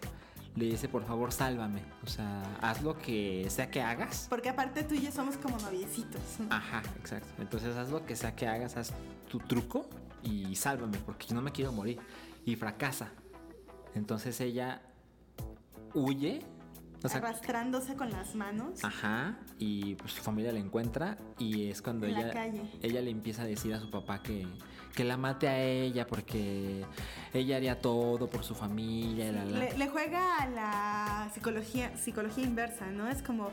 le dice por favor sálvame, o sea, haz lo que sea que hagas. porque aparte tú y yo somos como noviecitos. ¿no? Ajá, exacto. Entonces haz lo que sea que hagas, haz tu truco y sálvame, porque yo no me quiero morir. Y fracasa. Entonces ella huye O sea- arrastrándose con las manos. Ajá, y pues su familia la encuentra y es cuando En la ella, calle. ella le empieza a decir a su papá que, que la mate a ella porque ella haría todo por su familia. y la, la. Le, le juega a la psicología, psicología inversa, ¿no? Es como,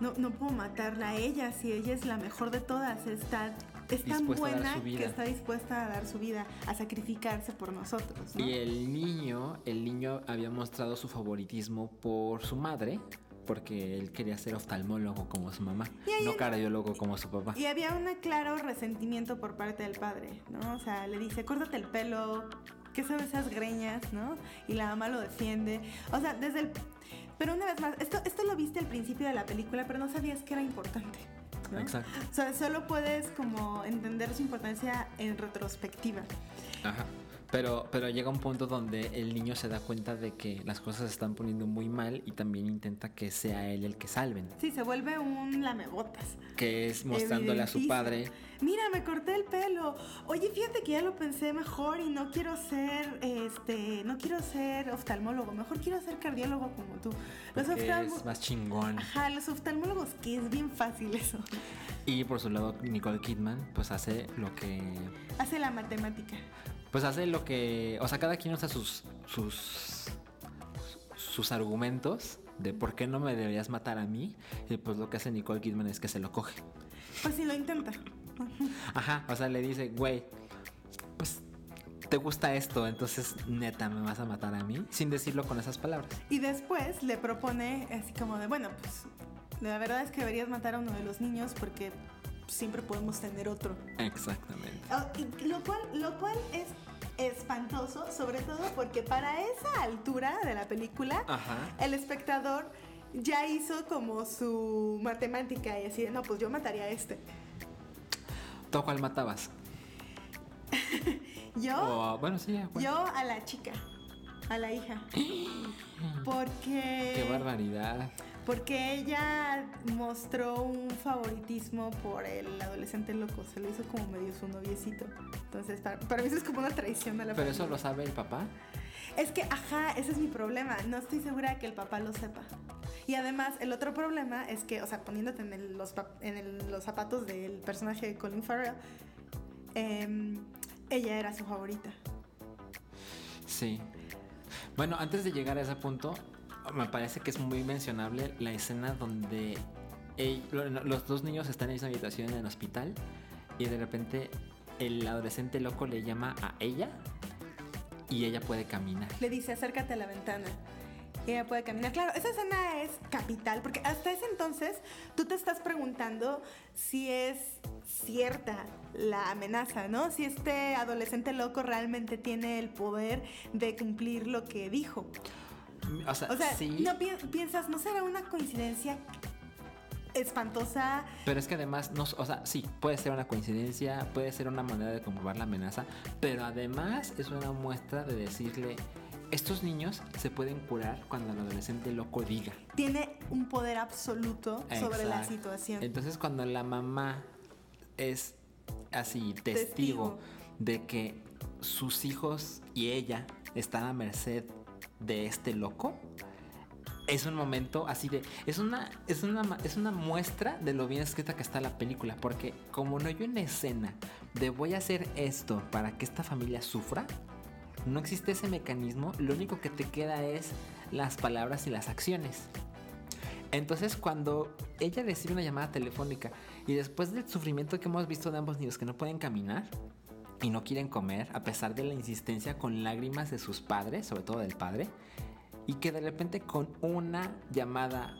no, no puedo matarla a ella si ella es la mejor de todas. Está, es tan buena que está dispuesta a dar su vida, a sacrificarse por nosotros, ¿no? Y el niño, el niño había mostrado su favoritismo por su madre, porque él quería ser oftalmólogo como su mamá, no cardiólogo como su papá. Y había un claro resentimiento por parte del padre, ¿no? O sea, le dice, córtate el pelo, ¿qué son esas greñas, no? Y la mamá lo defiende. O sea, desde el... Pero una vez más, esto, esto lo viste al principio de la película, pero no sabías que era importante. ¿No? Exacto. O sea, solo puedes como entender su importancia en retrospectiva. Ajá. Pero, pero llega un punto donde el niño se da cuenta de que las cosas se están poniendo muy mal y también intenta que sea él el que salven. Sí, se vuelve un lamebotas. Que es mostrándole a su padre. Mira, me corté el pelo. Oye, fíjate que ya lo pensé mejor y no quiero ser, este, no quiero ser oftalmólogo. Mejor quiero ser cardiólogo como tú. Los oftalmo- es más chingón. Ajá, los oftalmólogos, que es bien fácil eso. Y por su lado, Nicole Kidman, pues hace lo que. Hace la matemática. Pues hace lo que. O sea, cada quien usa sus. sus. sus argumentos de por qué no me deberías matar a mí. Y pues lo que hace Nicole Kidman es que se lo coge. Pues sí, lo intenta. Ajá, o sea, le dice, güey, pues te gusta esto, entonces neta me vas a matar a mí, sin decirlo con esas palabras. Y después le propone así como de, bueno, pues la verdad es que deberías matar a uno de los niños porque siempre podemos tener otro. Exactamente. Y Lo cual, lo cual es espantoso, sobre todo porque para esa altura de la película, Ajá. el espectador ya hizo como su matemática y así de, no, pues yo mataría a este. ¿Tú a cuál matabas? <laughs> Yo, bueno, sí, bueno. yo a la chica, a la hija. <gasps> Porque... Qué barbaridad. Porque ella mostró un favoritismo por el adolescente loco. Se lo hizo como medio su noviecito. Entonces, para, para mí eso es como una traición a la Pero eso lo sabe el papá. Es que, ajá, ese es mi problema. No estoy segura de que el papá lo sepa. Y además, el otro problema es que, o sea, poniéndote en, el- los, pap- en el- los zapatos del personaje de Colin Farrell, em, ella era su favorita. Sí. Bueno, antes de llegar a ese punto, me parece que es muy mencionable la escena donde los dos niños están en esa habitación en el hospital y de repente el adolescente loco le llama a ella y ella puede caminar. Le dice, acércate a la ventana. Ella puede caminar. Claro, esa escena es capital, porque hasta ese entonces tú te estás preguntando si es cierta la amenaza, ¿no? Si este adolescente loco realmente tiene el poder de cumplir lo que dijo. O sea, O sea, sí, no pi- piensas, ¿no será una coincidencia espantosa? pero es que además, no, o sea, sí, puede ser una coincidencia, puede ser una manera de comprobar la amenaza, pero además es una muestra de decirle, estos niños se pueden curar cuando el adolescente loco diga. Tiene un poder absoluto sobre la situación. Entonces cuando la mamá es así testigo, Testigo. de que sus hijos y ella están a merced de este loco, es un momento así de es una es una es una muestra de lo bien escrita que está la película, porque como no hay una escena de voy a hacer esto para que esta familia sufra, no existe ese mecanismo, lo único que te queda es las palabras y las acciones. Entonces cuando ella recibe una llamada telefónica y después del sufrimiento que hemos visto de ambos niños que no pueden caminar y no quieren comer a pesar de la insistencia con lágrimas de sus padres, sobre todo del padre, y que de repente con una llamada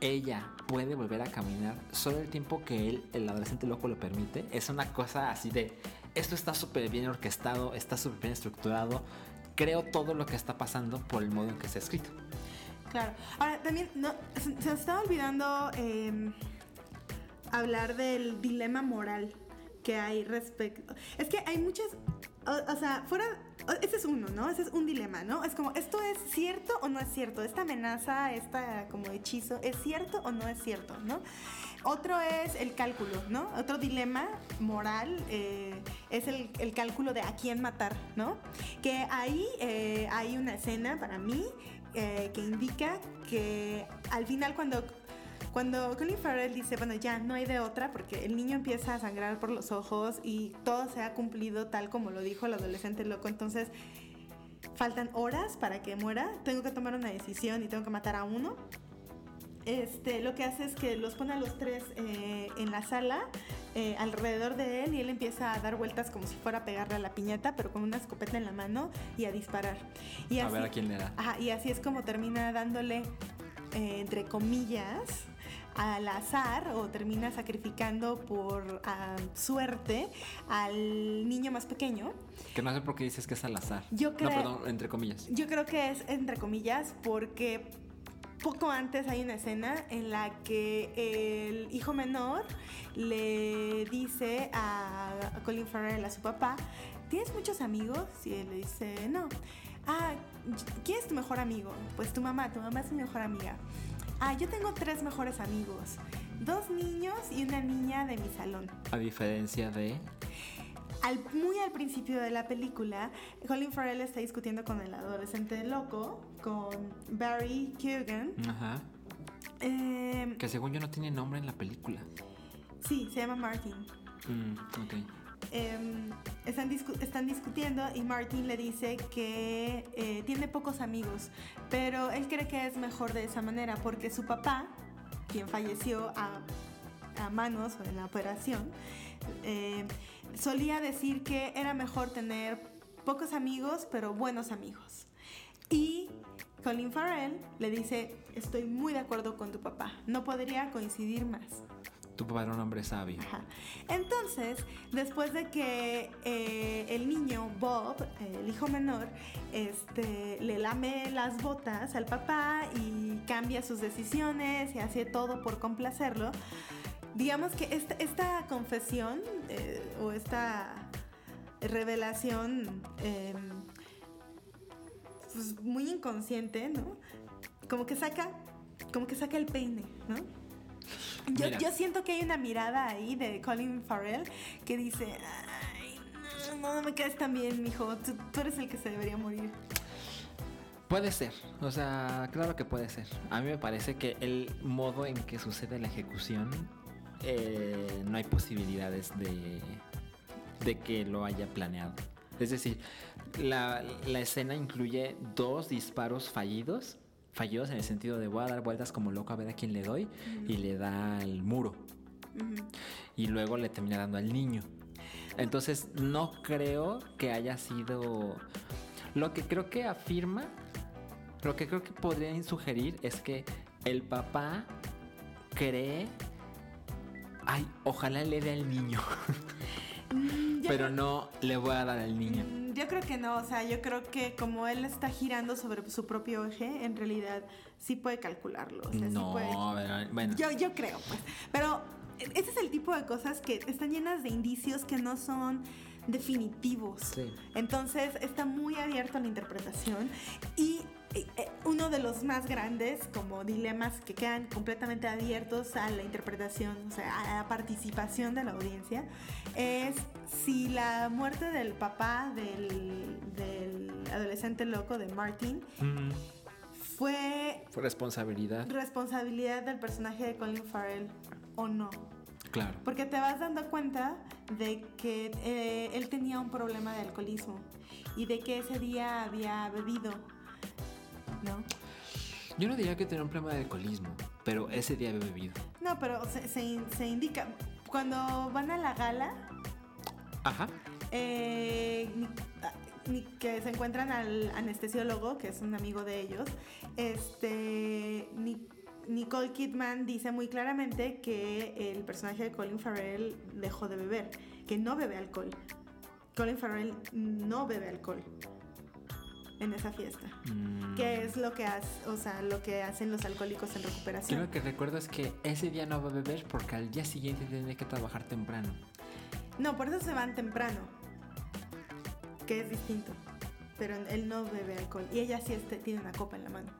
ella puede volver a caminar solo el tiempo que él, el adolescente loco, lo permite, es una cosa así de, esto está súper bien orquestado, está súper bien estructurado, creo todo lo que está pasando por el modo en que está escrito. Claro. Ahora, también se, se estaba olvidando eh, hablar del dilema moral que hay respecto. Es que hay muchas. O, sea, fuera. Ese es uno, ¿no? Ese es un dilema, ¿no? Es como, ¿esto es cierto o no es cierto? Esta amenaza, esta como hechizo, ¿es cierto o no es cierto, ¿no? Otro es el cálculo, ¿no? Otro dilema moral eh, es el, el cálculo de a quién matar, ¿no? Que ahí eh, hay una escena para mí eh, que indica que al final cuando cuando Colin Farrell dice, bueno, ya no hay de otra, porque el niño empieza a sangrar por los ojos y todo se ha cumplido tal como lo dijo el adolescente loco, entonces faltan horas para que muera, tengo que tomar una decisión y tengo que matar a uno. Este, lo que hace es que los pone a los tres eh, en la sala, eh, alrededor de él, y él empieza a dar vueltas como si fuera a pegarle a la piñata, pero con una escopeta en la mano y a disparar. Y a ver a quién le da. Ajá, y así es como termina dándole, eh, entre comillas, al azar o termina sacrificando por ah, suerte al niño más pequeño. Que no sé por qué dices que es al azar. Yo creo, no, perdón, entre comillas. Yo creo que es entre comillas porque poco antes hay una escena en la que el hijo menor le dice a Colin Farrell, a su papá, ¿tienes muchos amigos? Y él le dice, no. Ah, ¿quién es tu mejor amigo? Pues tu mamá, tu mamá es mi mejor amiga. Ah, yo tengo tres mejores amigos. Dos niños y una niña de mi salón. A diferencia de... Al, muy al principio de la película, Colin Farrell está discutiendo con el adolescente loco, con Barry Keoghan. Ajá. Eh, Que según yo no tiene nombre en la película. sí, se llama Martin. Mm, ok. Eh, están, están discutiendo y Martin le dice que eh, tiene pocos amigos, pero él cree que es mejor de esa manera porque su papá, quien falleció a, manos en la operación, eh, solía decir que era mejor tener pocos amigos, pero buenos amigos. Y Colin Farrell le dice, estoy muy de acuerdo con tu papá, no podría coincidir más. Tu papá era un hombre sabio. Ajá. Entonces, después de que eh, el niño Bob, el hijo menor, este, le lame las botas al papá y cambia sus decisiones y hace todo por complacerlo, digamos que esta, confesión eh, o esta revelación eh, pues, muy inconsciente, ¿no? Como que saca, como que saca el peine, ¿no? Yo, yo siento que hay una mirada ahí de Colin Farrell que dice, ay, no, no me caes tan bien, mijo, tú, tú eres el que se debería morir. Puede ser, o sea, claro que puede ser. A mí me parece que el modo en que sucede la ejecución, eh, no hay posibilidades de, de que lo haya planeado. Es decir, la, la escena incluye dos disparos fallidos, fallidos en el sentido de voy a dar vueltas como loco a ver a quién le doy, y le da al muro. Y luego le termina dando al niño. Entonces no creo que haya sido... Lo que creo que afirma, lo que creo que podría sugerir es que el papá cree... Ay, ojalá le dé al niño. <laughs> Mm, Pero no le voy a dar al niño. Mm, Yo creo que no, o sea, yo creo que como él está girando sobre su propio eje, en realidad sí puede calcularlo. O sea, sí No, puede- a ver, bueno. Yo, yo creo, pues. Pero ese es el tipo de cosas que están llenas de indicios que no son definitivos. Sí. Entonces está muy abierto a la interpretación y uno de los más grandes como dilemas que quedan completamente abiertos a la interpretación, o sea, a la participación de la audiencia, es si la muerte del papá del, del adolescente loco de Martin Mm, fue fue responsabilidad, responsabilidad del personaje de Colin Farrell o no. claro. Porque te vas dando cuenta de que eh, él tenía un problema de alcoholismo y de que ese día había bebido, ¿no? Yo no diría que tenía un problema de alcoholismo, pero ese día había bebido. No, pero se, se- se indica, cuando van a la gala, Ajá. eh, ah, que se encuentran al anestesiólogo, que es un amigo de ellos, este, Ni- Nicole Kidman dice muy claramente que el personaje de Colin Farrell dejó de beber, que no bebe alcohol. Colin Farrell no bebe alcohol en esa fiesta. Mm. Que es lo que hace, o sea, lo que hacen los alcohólicos en Yo recuperación. lo que recuerdo es que ese día no va a beber porque al día siguiente tiene que trabajar temprano. No, por eso se van temprano. Que es distinto. Pero él no bebe alcohol. Y ella sí este, tiene una copa en la mano.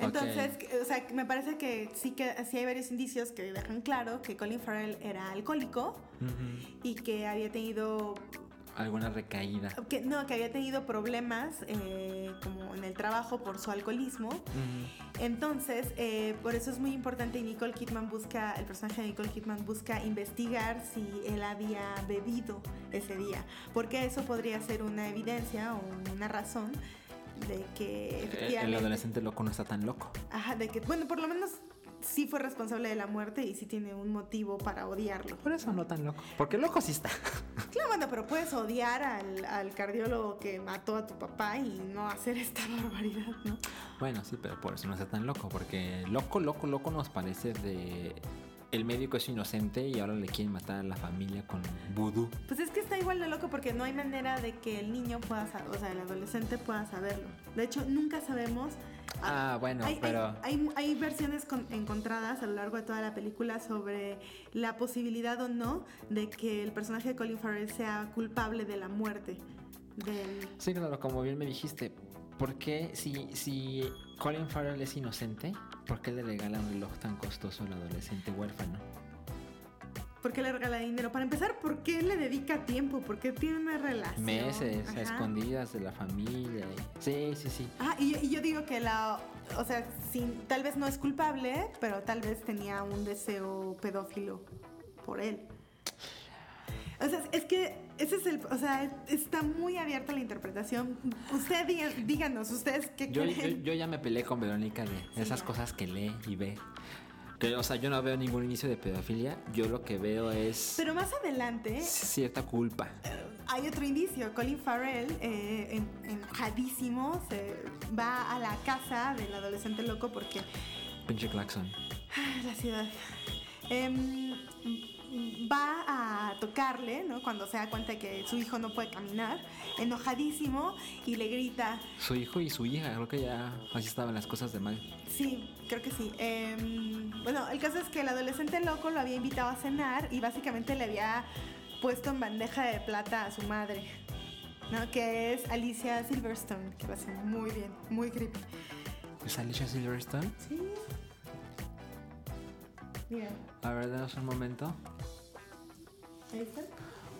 Entonces, que- o sea, me parece que sí que sí hay varios indicios que dejan claro que Colin Farrell era alcohólico y que había tenido alguna recaída. Que, no, que había tenido problemas eh, como en el trabajo por su alcoholismo. Entonces, eh, por eso es muy importante y Nicole Kidman busca, el personaje de Nicole Kidman busca investigar si él había bebido ese día, porque eso podría ser una evidencia o una razón de que efectivamente... El adolescente loco no está tan loco. Ajá, de que, bueno, por lo menos sí fue responsable de la muerte y sí tiene un motivo para odiarlo. Por eso no tan loco. Porque loco sí está. <laughs> Claro, bueno, pero puedes odiar al, cardiólogo que mató a tu papá y no hacer esta barbaridad, ¿no? Bueno, sí, pero por eso no está tan loco. Porque loco, loco, loco nos parece de el médico es inocente y ahora le quieren matar a la familia con vudú. Pues es que está igual de loco porque no hay manera de que el niño pueda saber, o sea, el adolescente pueda saberlo. De hecho, nunca sabemos. Ah, bueno, pero. Hay, hay, versiones encontradas a lo largo de toda la película sobre la posibilidad o no de que el personaje de Colin Farrell sea culpable de la muerte del. Sí, claro, como bien me dijiste. ¿Por qué, si, si Colin Farrell es inocente, por qué le regala un reloj tan costoso al adolescente huérfano? ¿Por qué le regala dinero? Para empezar, ¿por qué le dedica tiempo? ¿Por qué tiene una relación? Meses, a escondidas de la familia. Sí, sí, sí. Ah, y, yo digo que la. O sea, sin, tal vez no es culpable, pero tal vez tenía un deseo pedófilo por él. O sea, es que ese es el, o sea, está muy abierta la interpretación. Usted díganos, ustedes qué yo, Yo, ya me peleé con Verónica de esas cosas que lee y ve. Que, o sea, yo no veo ningún inicio de pedofilia. Yo lo que veo es. Pero más adelante. Cierta culpa. Eh, hay otro indicio. Colin Farrell, eh, enojadísimo, se va a la casa del adolescente loco porque. Pinche Claxon. Ah, la ciudad. Eh, va a tocarle, ¿no? Cuando se da cuenta de que su hijo no puede caminar, enojadísimo, y le grita. Su hijo y su hija, creo que ya así estaban las cosas de mal. Sí, creo que sí. Em, bueno, el caso es que el adolescente loco lo había invitado a cenar y básicamente le había puesto en bandeja de plata a su madre, ¿no? Que es Alicia Silverstone, que lo hace muy bien, muy creepy. ¿Es Alicia Silverstone? Sí. Mira. A ver, denos un momento. Ahí está.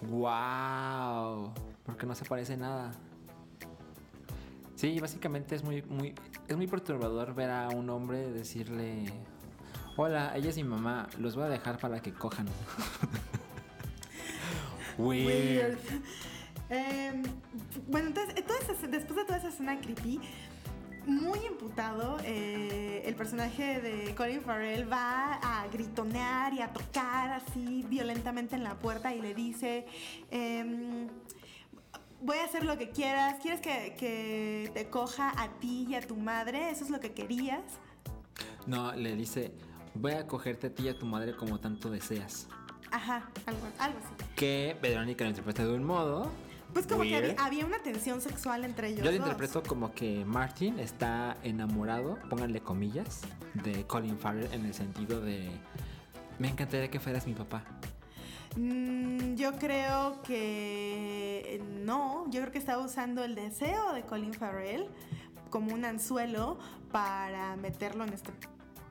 ¡Wow! Porque no se parece nada. Sí, básicamente es muy, muy, es muy perturbador ver a un hombre decirle, hola, ella es mi mamá, los voy a dejar para que cojan. <laughs> Weird. Em, bueno, entonces, después de toda esa escena creepy, muy imputado, eh, el personaje de Colin Farrell va a gritonear y a tocar así violentamente en la puerta y le dice, em, voy a hacer lo que quieras, ¿quieres que, te coja a ti y a tu madre? ¿Eso es lo que querías? No, le dice, voy a cogerte a ti y a tu madre como tanto deseas. Ajá, algo, algo así. Que Verónica lo interpreta de un modo pues como que había, una tensión sexual entre ellos. Yo lo interpreto como que Martin está enamorado, pónganle comillas, de Colin Farrell en el sentido de me encantaría que fueras mi papá. Mm, yo creo que no, yo creo que estaba usando el deseo de Colin Farrell como un anzuelo para meterlo en este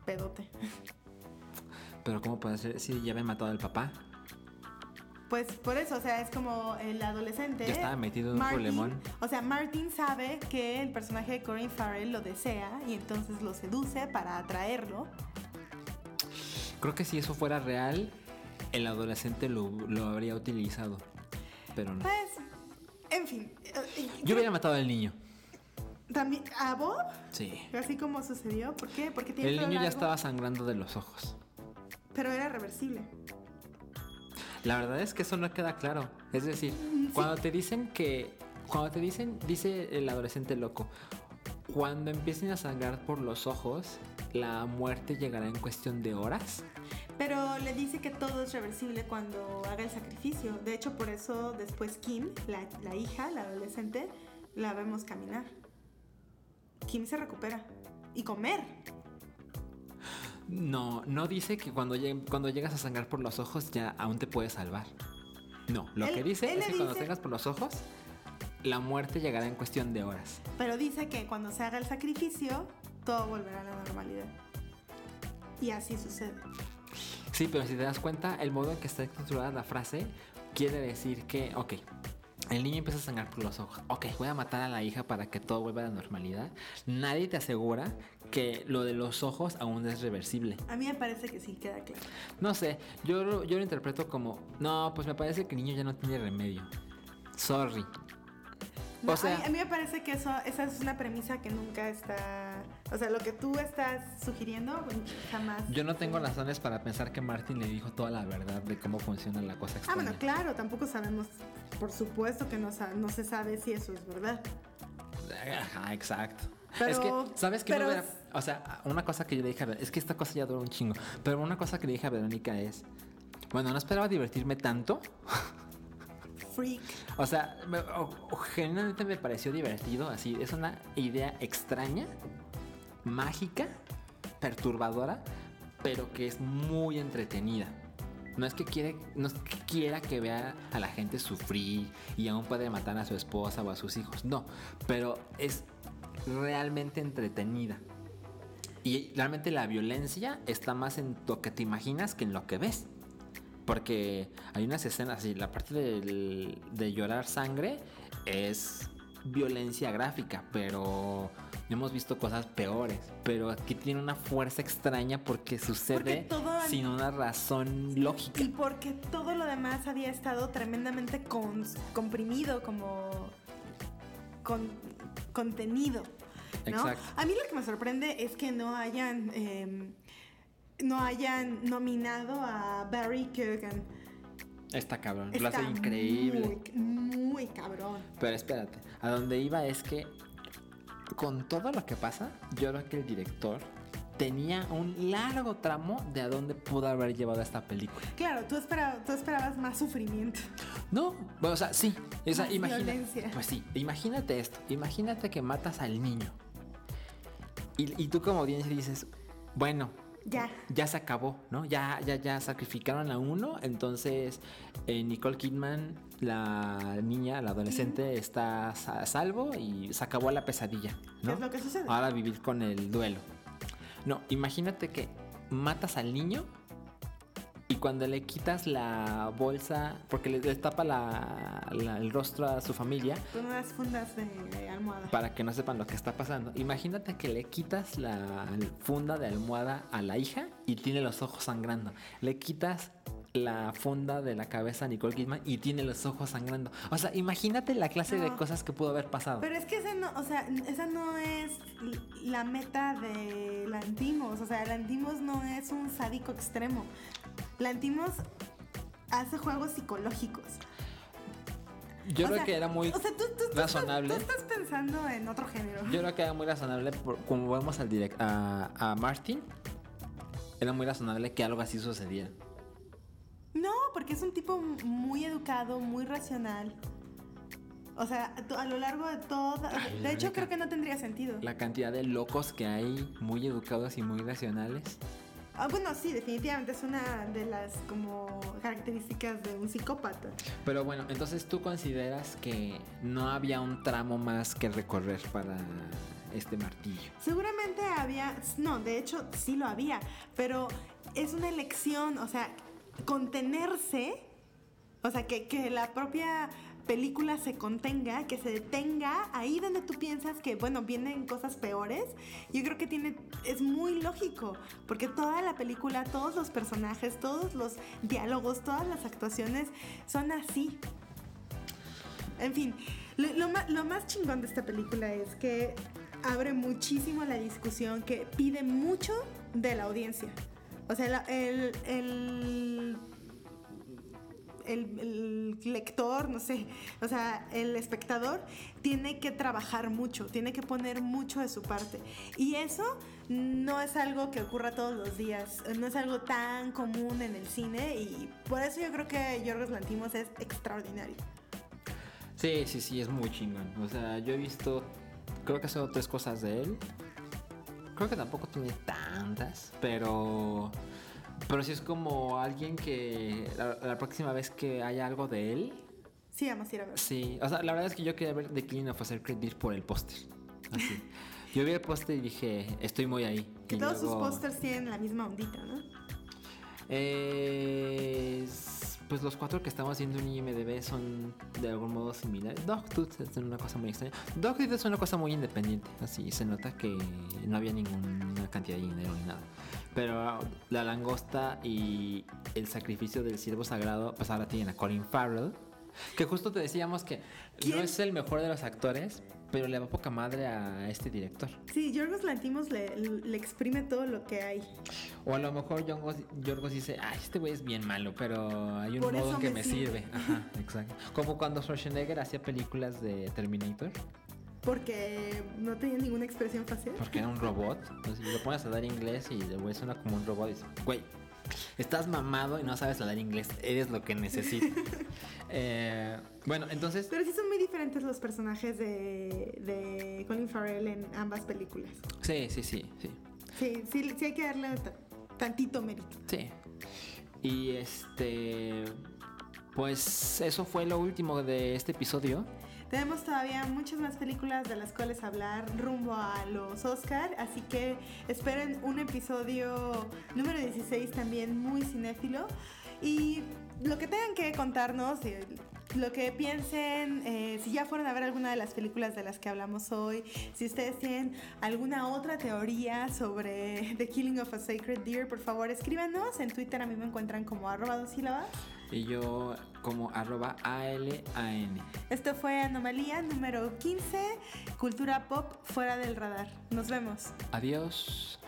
pedote. Pero ¿cómo puede ser si ya me matado al papá? Pues por eso, o sea, es como el adolescente. Ya estaba metido en un problemón. O sea, Martin sabe que el personaje de Corinne Farrell lo desea y entonces lo seduce para atraerlo. Creo que si eso fuera real, el adolescente lo, habría utilizado. Pero no. Pues, en fin. Eh, Yo hubiera matado al niño. ¿También? ¿A Bob? Sí. Así como sucedió. ¿Por qué? Porque tiene El niño ya estaba sangrando de los ojos. Pero era reversible. La verdad es que eso no queda claro. Es decir, cuando te dicen que. Cuando te dicen, dice el adolescente loco, cuando empiecen a sangrar por los ojos, la muerte llegará en cuestión de horas. Pero le dice que todo es reversible cuando haga el sacrificio. De hecho, por eso después Kim, la, la hija, la adolescente, la vemos caminar. Kim se recupera. Y comer. No, no dice que cuando, cuando llegas a sangrar por los ojos ya aún te puedes salvar. No, lo que dice es que cuando tengas por los ojos, la muerte llegará en cuestión de horas. Pero dice que cuando se haga el sacrificio, todo volverá a la normalidad. Y así sucede. Sí, pero si te das cuenta, el modo en que está estructurada la frase quiere decir que, ok, El niño empieza a sangrar por los ojos. Ok, voy a matar a la hija para que todo vuelva a la normalidad. Nadie te asegura que lo de los ojos aún es reversible. A mí me parece que sí, queda claro. No sé, yo, lo- yo lo interpreto como, no, pues me parece que el niño ya no tiene remedio. Sorry. No, o sea, a, mí, a mí me parece que eso, esa es una premisa que nunca está. O sea, lo que tú estás sugiriendo, jamás. yo no tengo razones para pensar que Martin le dijo toda la verdad de cómo funciona la cosa Ah, extraña. bueno, claro, tampoco sabemos. Por supuesto que no, no se sabe si eso es verdad. Ajá, exacto. Pero- es que, ¿sabes qué? pero- O sea, una cosa que yo le dije a Ver- es que esta cosa ya dura un chingo. Pero una cosa que le dije a Verónica es, bueno, no esperaba divertirme tanto. <laughs> Freak. O sea, me- o- o genuinamente me pareció divertido. Así, es una idea extraña, mágica, perturbadora, pero que es muy entretenida. No es que quiere, no es que quiera que vea a la gente sufrir y aún puede matar a su esposa o a sus hijos. No, pero es realmente entretenida. Y realmente la violencia está más en lo que te imaginas que en lo que ves. Porque hay unas escenas así, la parte del- de llorar sangre es violencia gráfica, pero hemos visto cosas peores. Pero aquí tiene una fuerza extraña porque sucede Porque sin una razón lógica. Y porque todo lo demás había estado tremendamente con- comprimido, como con, contenido. ¿No? Exacto. A mí lo que me sorprende es que no hayan em, no hayan nominado a Barry Keoghan. Está cabrón, lo Está hace increíble. Muy, muy cabrón. Pero espérate, a donde iba es que con todo lo que pasa, yo creo que el director tenía un largo tramo de a dónde pudo haber llevado esta película. Claro, tú, espera- tú esperabas más sufrimiento. No, bueno, o sea, sí. O sea, Más imagina-. Pues sí, imagínate esto. Imagínate que matas al niño. Y, y tú como audiencia dices, bueno, Ya. ya se acabó, ¿no? Ya, ya, ya sacrificaron a uno. Entonces, eh, Nicole Kidman, la niña, la adolescente, está a salvo y se acabó la pesadilla, ¿no? ¿Qué es lo que sucede? Ahora vivir con el duelo. No, imagínate que matas al niño y cuando le quitas la bolsa, porque le, le tapa la- la- el rostro a su familia, Con unas fundas de almohada. para que no sepan lo que está pasando. Imagínate que le quitas la funda de almohada a la hija y tiene los ojos sangrando. Le quitas la funda de la cabeza a Nicole Kidman y tiene los ojos sangrando. O sea, imagínate la clase de cosas que pudo haber pasado. Pero es que ese no, o sea, esa no es la meta de Lantimos. O sea, Lantimos no es un sádico extremo. Lantimos hace juegos psicológicos. Yo O creo sea, que era muy o sea, tú, tú- tú razonable. Estás, tú estás pensando en otro género. Yo creo que era muy razonable, por- como vemos al direct, a, a Martin, era muy razonable que algo así sucediera. No, porque es un tipo muy educado, muy racional. O sea, a lo largo de toda... Ay, De hecho, creo que no tendría sentido. La cantidad de locos que hay, muy educados y muy racionales. Ah, bueno, sí, definitivamente es una de las como características de un psicópata. Pero bueno, entonces tú consideras que no había un tramo más que recorrer para este martillo. Seguramente había, no, de hecho sí lo había, pero es una elección, o sea, contenerse, o sea, que, que la propia película se contenga, que se detenga ahí donde tú piensas que, bueno, vienen cosas peores, yo creo que tiene, es muy lógico, porque toda la película, todos los personajes, todos los diálogos, todas las actuaciones son así. En fin, lo, lo más chingón de esta película es que abre muchísimo la discusión, que pide mucho de la audiencia. O sea, el, el- el lector, no sé, o sea, el espectador tiene que trabajar mucho, tiene que poner mucho de su parte. Y eso no es algo que ocurra todos los días, no es algo tan común en el cine y por eso yo creo que Yorgos Lantimos es extraordinario. Sí, sí, sí, es muy chingón. O sea, yo he visto, creo que son tres cosas de él. Creo que tampoco tiene tantas, pero... Pero sí es como alguien que la, la próxima vez que haya algo de él, Sí, vamos a ir a ver. Sí, o sea, la verdad es que yo quería ver The Killing of a Sacred Deer por el póster. Así. yo vi el póster y dije, estoy muy ahí. Que Y todos sus pósters tienen la misma ondita, ¿no? eh, pues los cuatro que estamos viendo en IMDB son de algún modo similares. Dogtooth es una cosa muy extraña. Dogtooth es una cosa muy independiente, así se nota que no había ninguna cantidad de dinero ni nada. Pero La Langosta y El Sacrificio del Siervo Sagrado, pues ahora tienen a Colin Farrell. Que justo te decíamos que no es el mejor de los actores, pero le va poca madre a este director. Sí, Yorgos Lantimos le, le exprime todo lo que hay. O a lo mejor Yorgos, Yorgos dice, ay, este güey es bien malo, pero hay un modo que me, sirve. Ajá, exacto. Como cuando Schwarzenegger hacía películas de Terminator. Porque no tenía ninguna expresión facial. Porque era un robot. Entonces lo pones a dar inglés y el güey suena como un robot y dice, güey, estás mamado y no sabes hablar inglés, eres lo que necesito. <laughs> Eh, bueno, entonces... Pero sí son muy diferentes los personajes de, de Colin Farrell en ambas películas. Sí, sí, sí, sí. Sí, sí, sí hay que darle tantito mérito. Sí. Y este... Pues eso fue lo último de este episodio. Tenemos todavía muchas más películas de las cuales hablar rumbo a los Oscar, así que esperen un episodio número 16 también muy cinéfilo. Y lo que tengan que contarnos, lo que piensen, eh, si ya fueron a ver alguna de las películas de las que hablamos hoy, si ustedes tienen alguna otra teoría sobre The Killing of a Sacred Deer, por favor escríbanos. En Twitter a mí me encuentran como arroba dos sílabas. Y yo como arroba ALAN. Esto fue Anomalía número 15, Cultura Pop fuera del radar. Nos vemos. Adiós.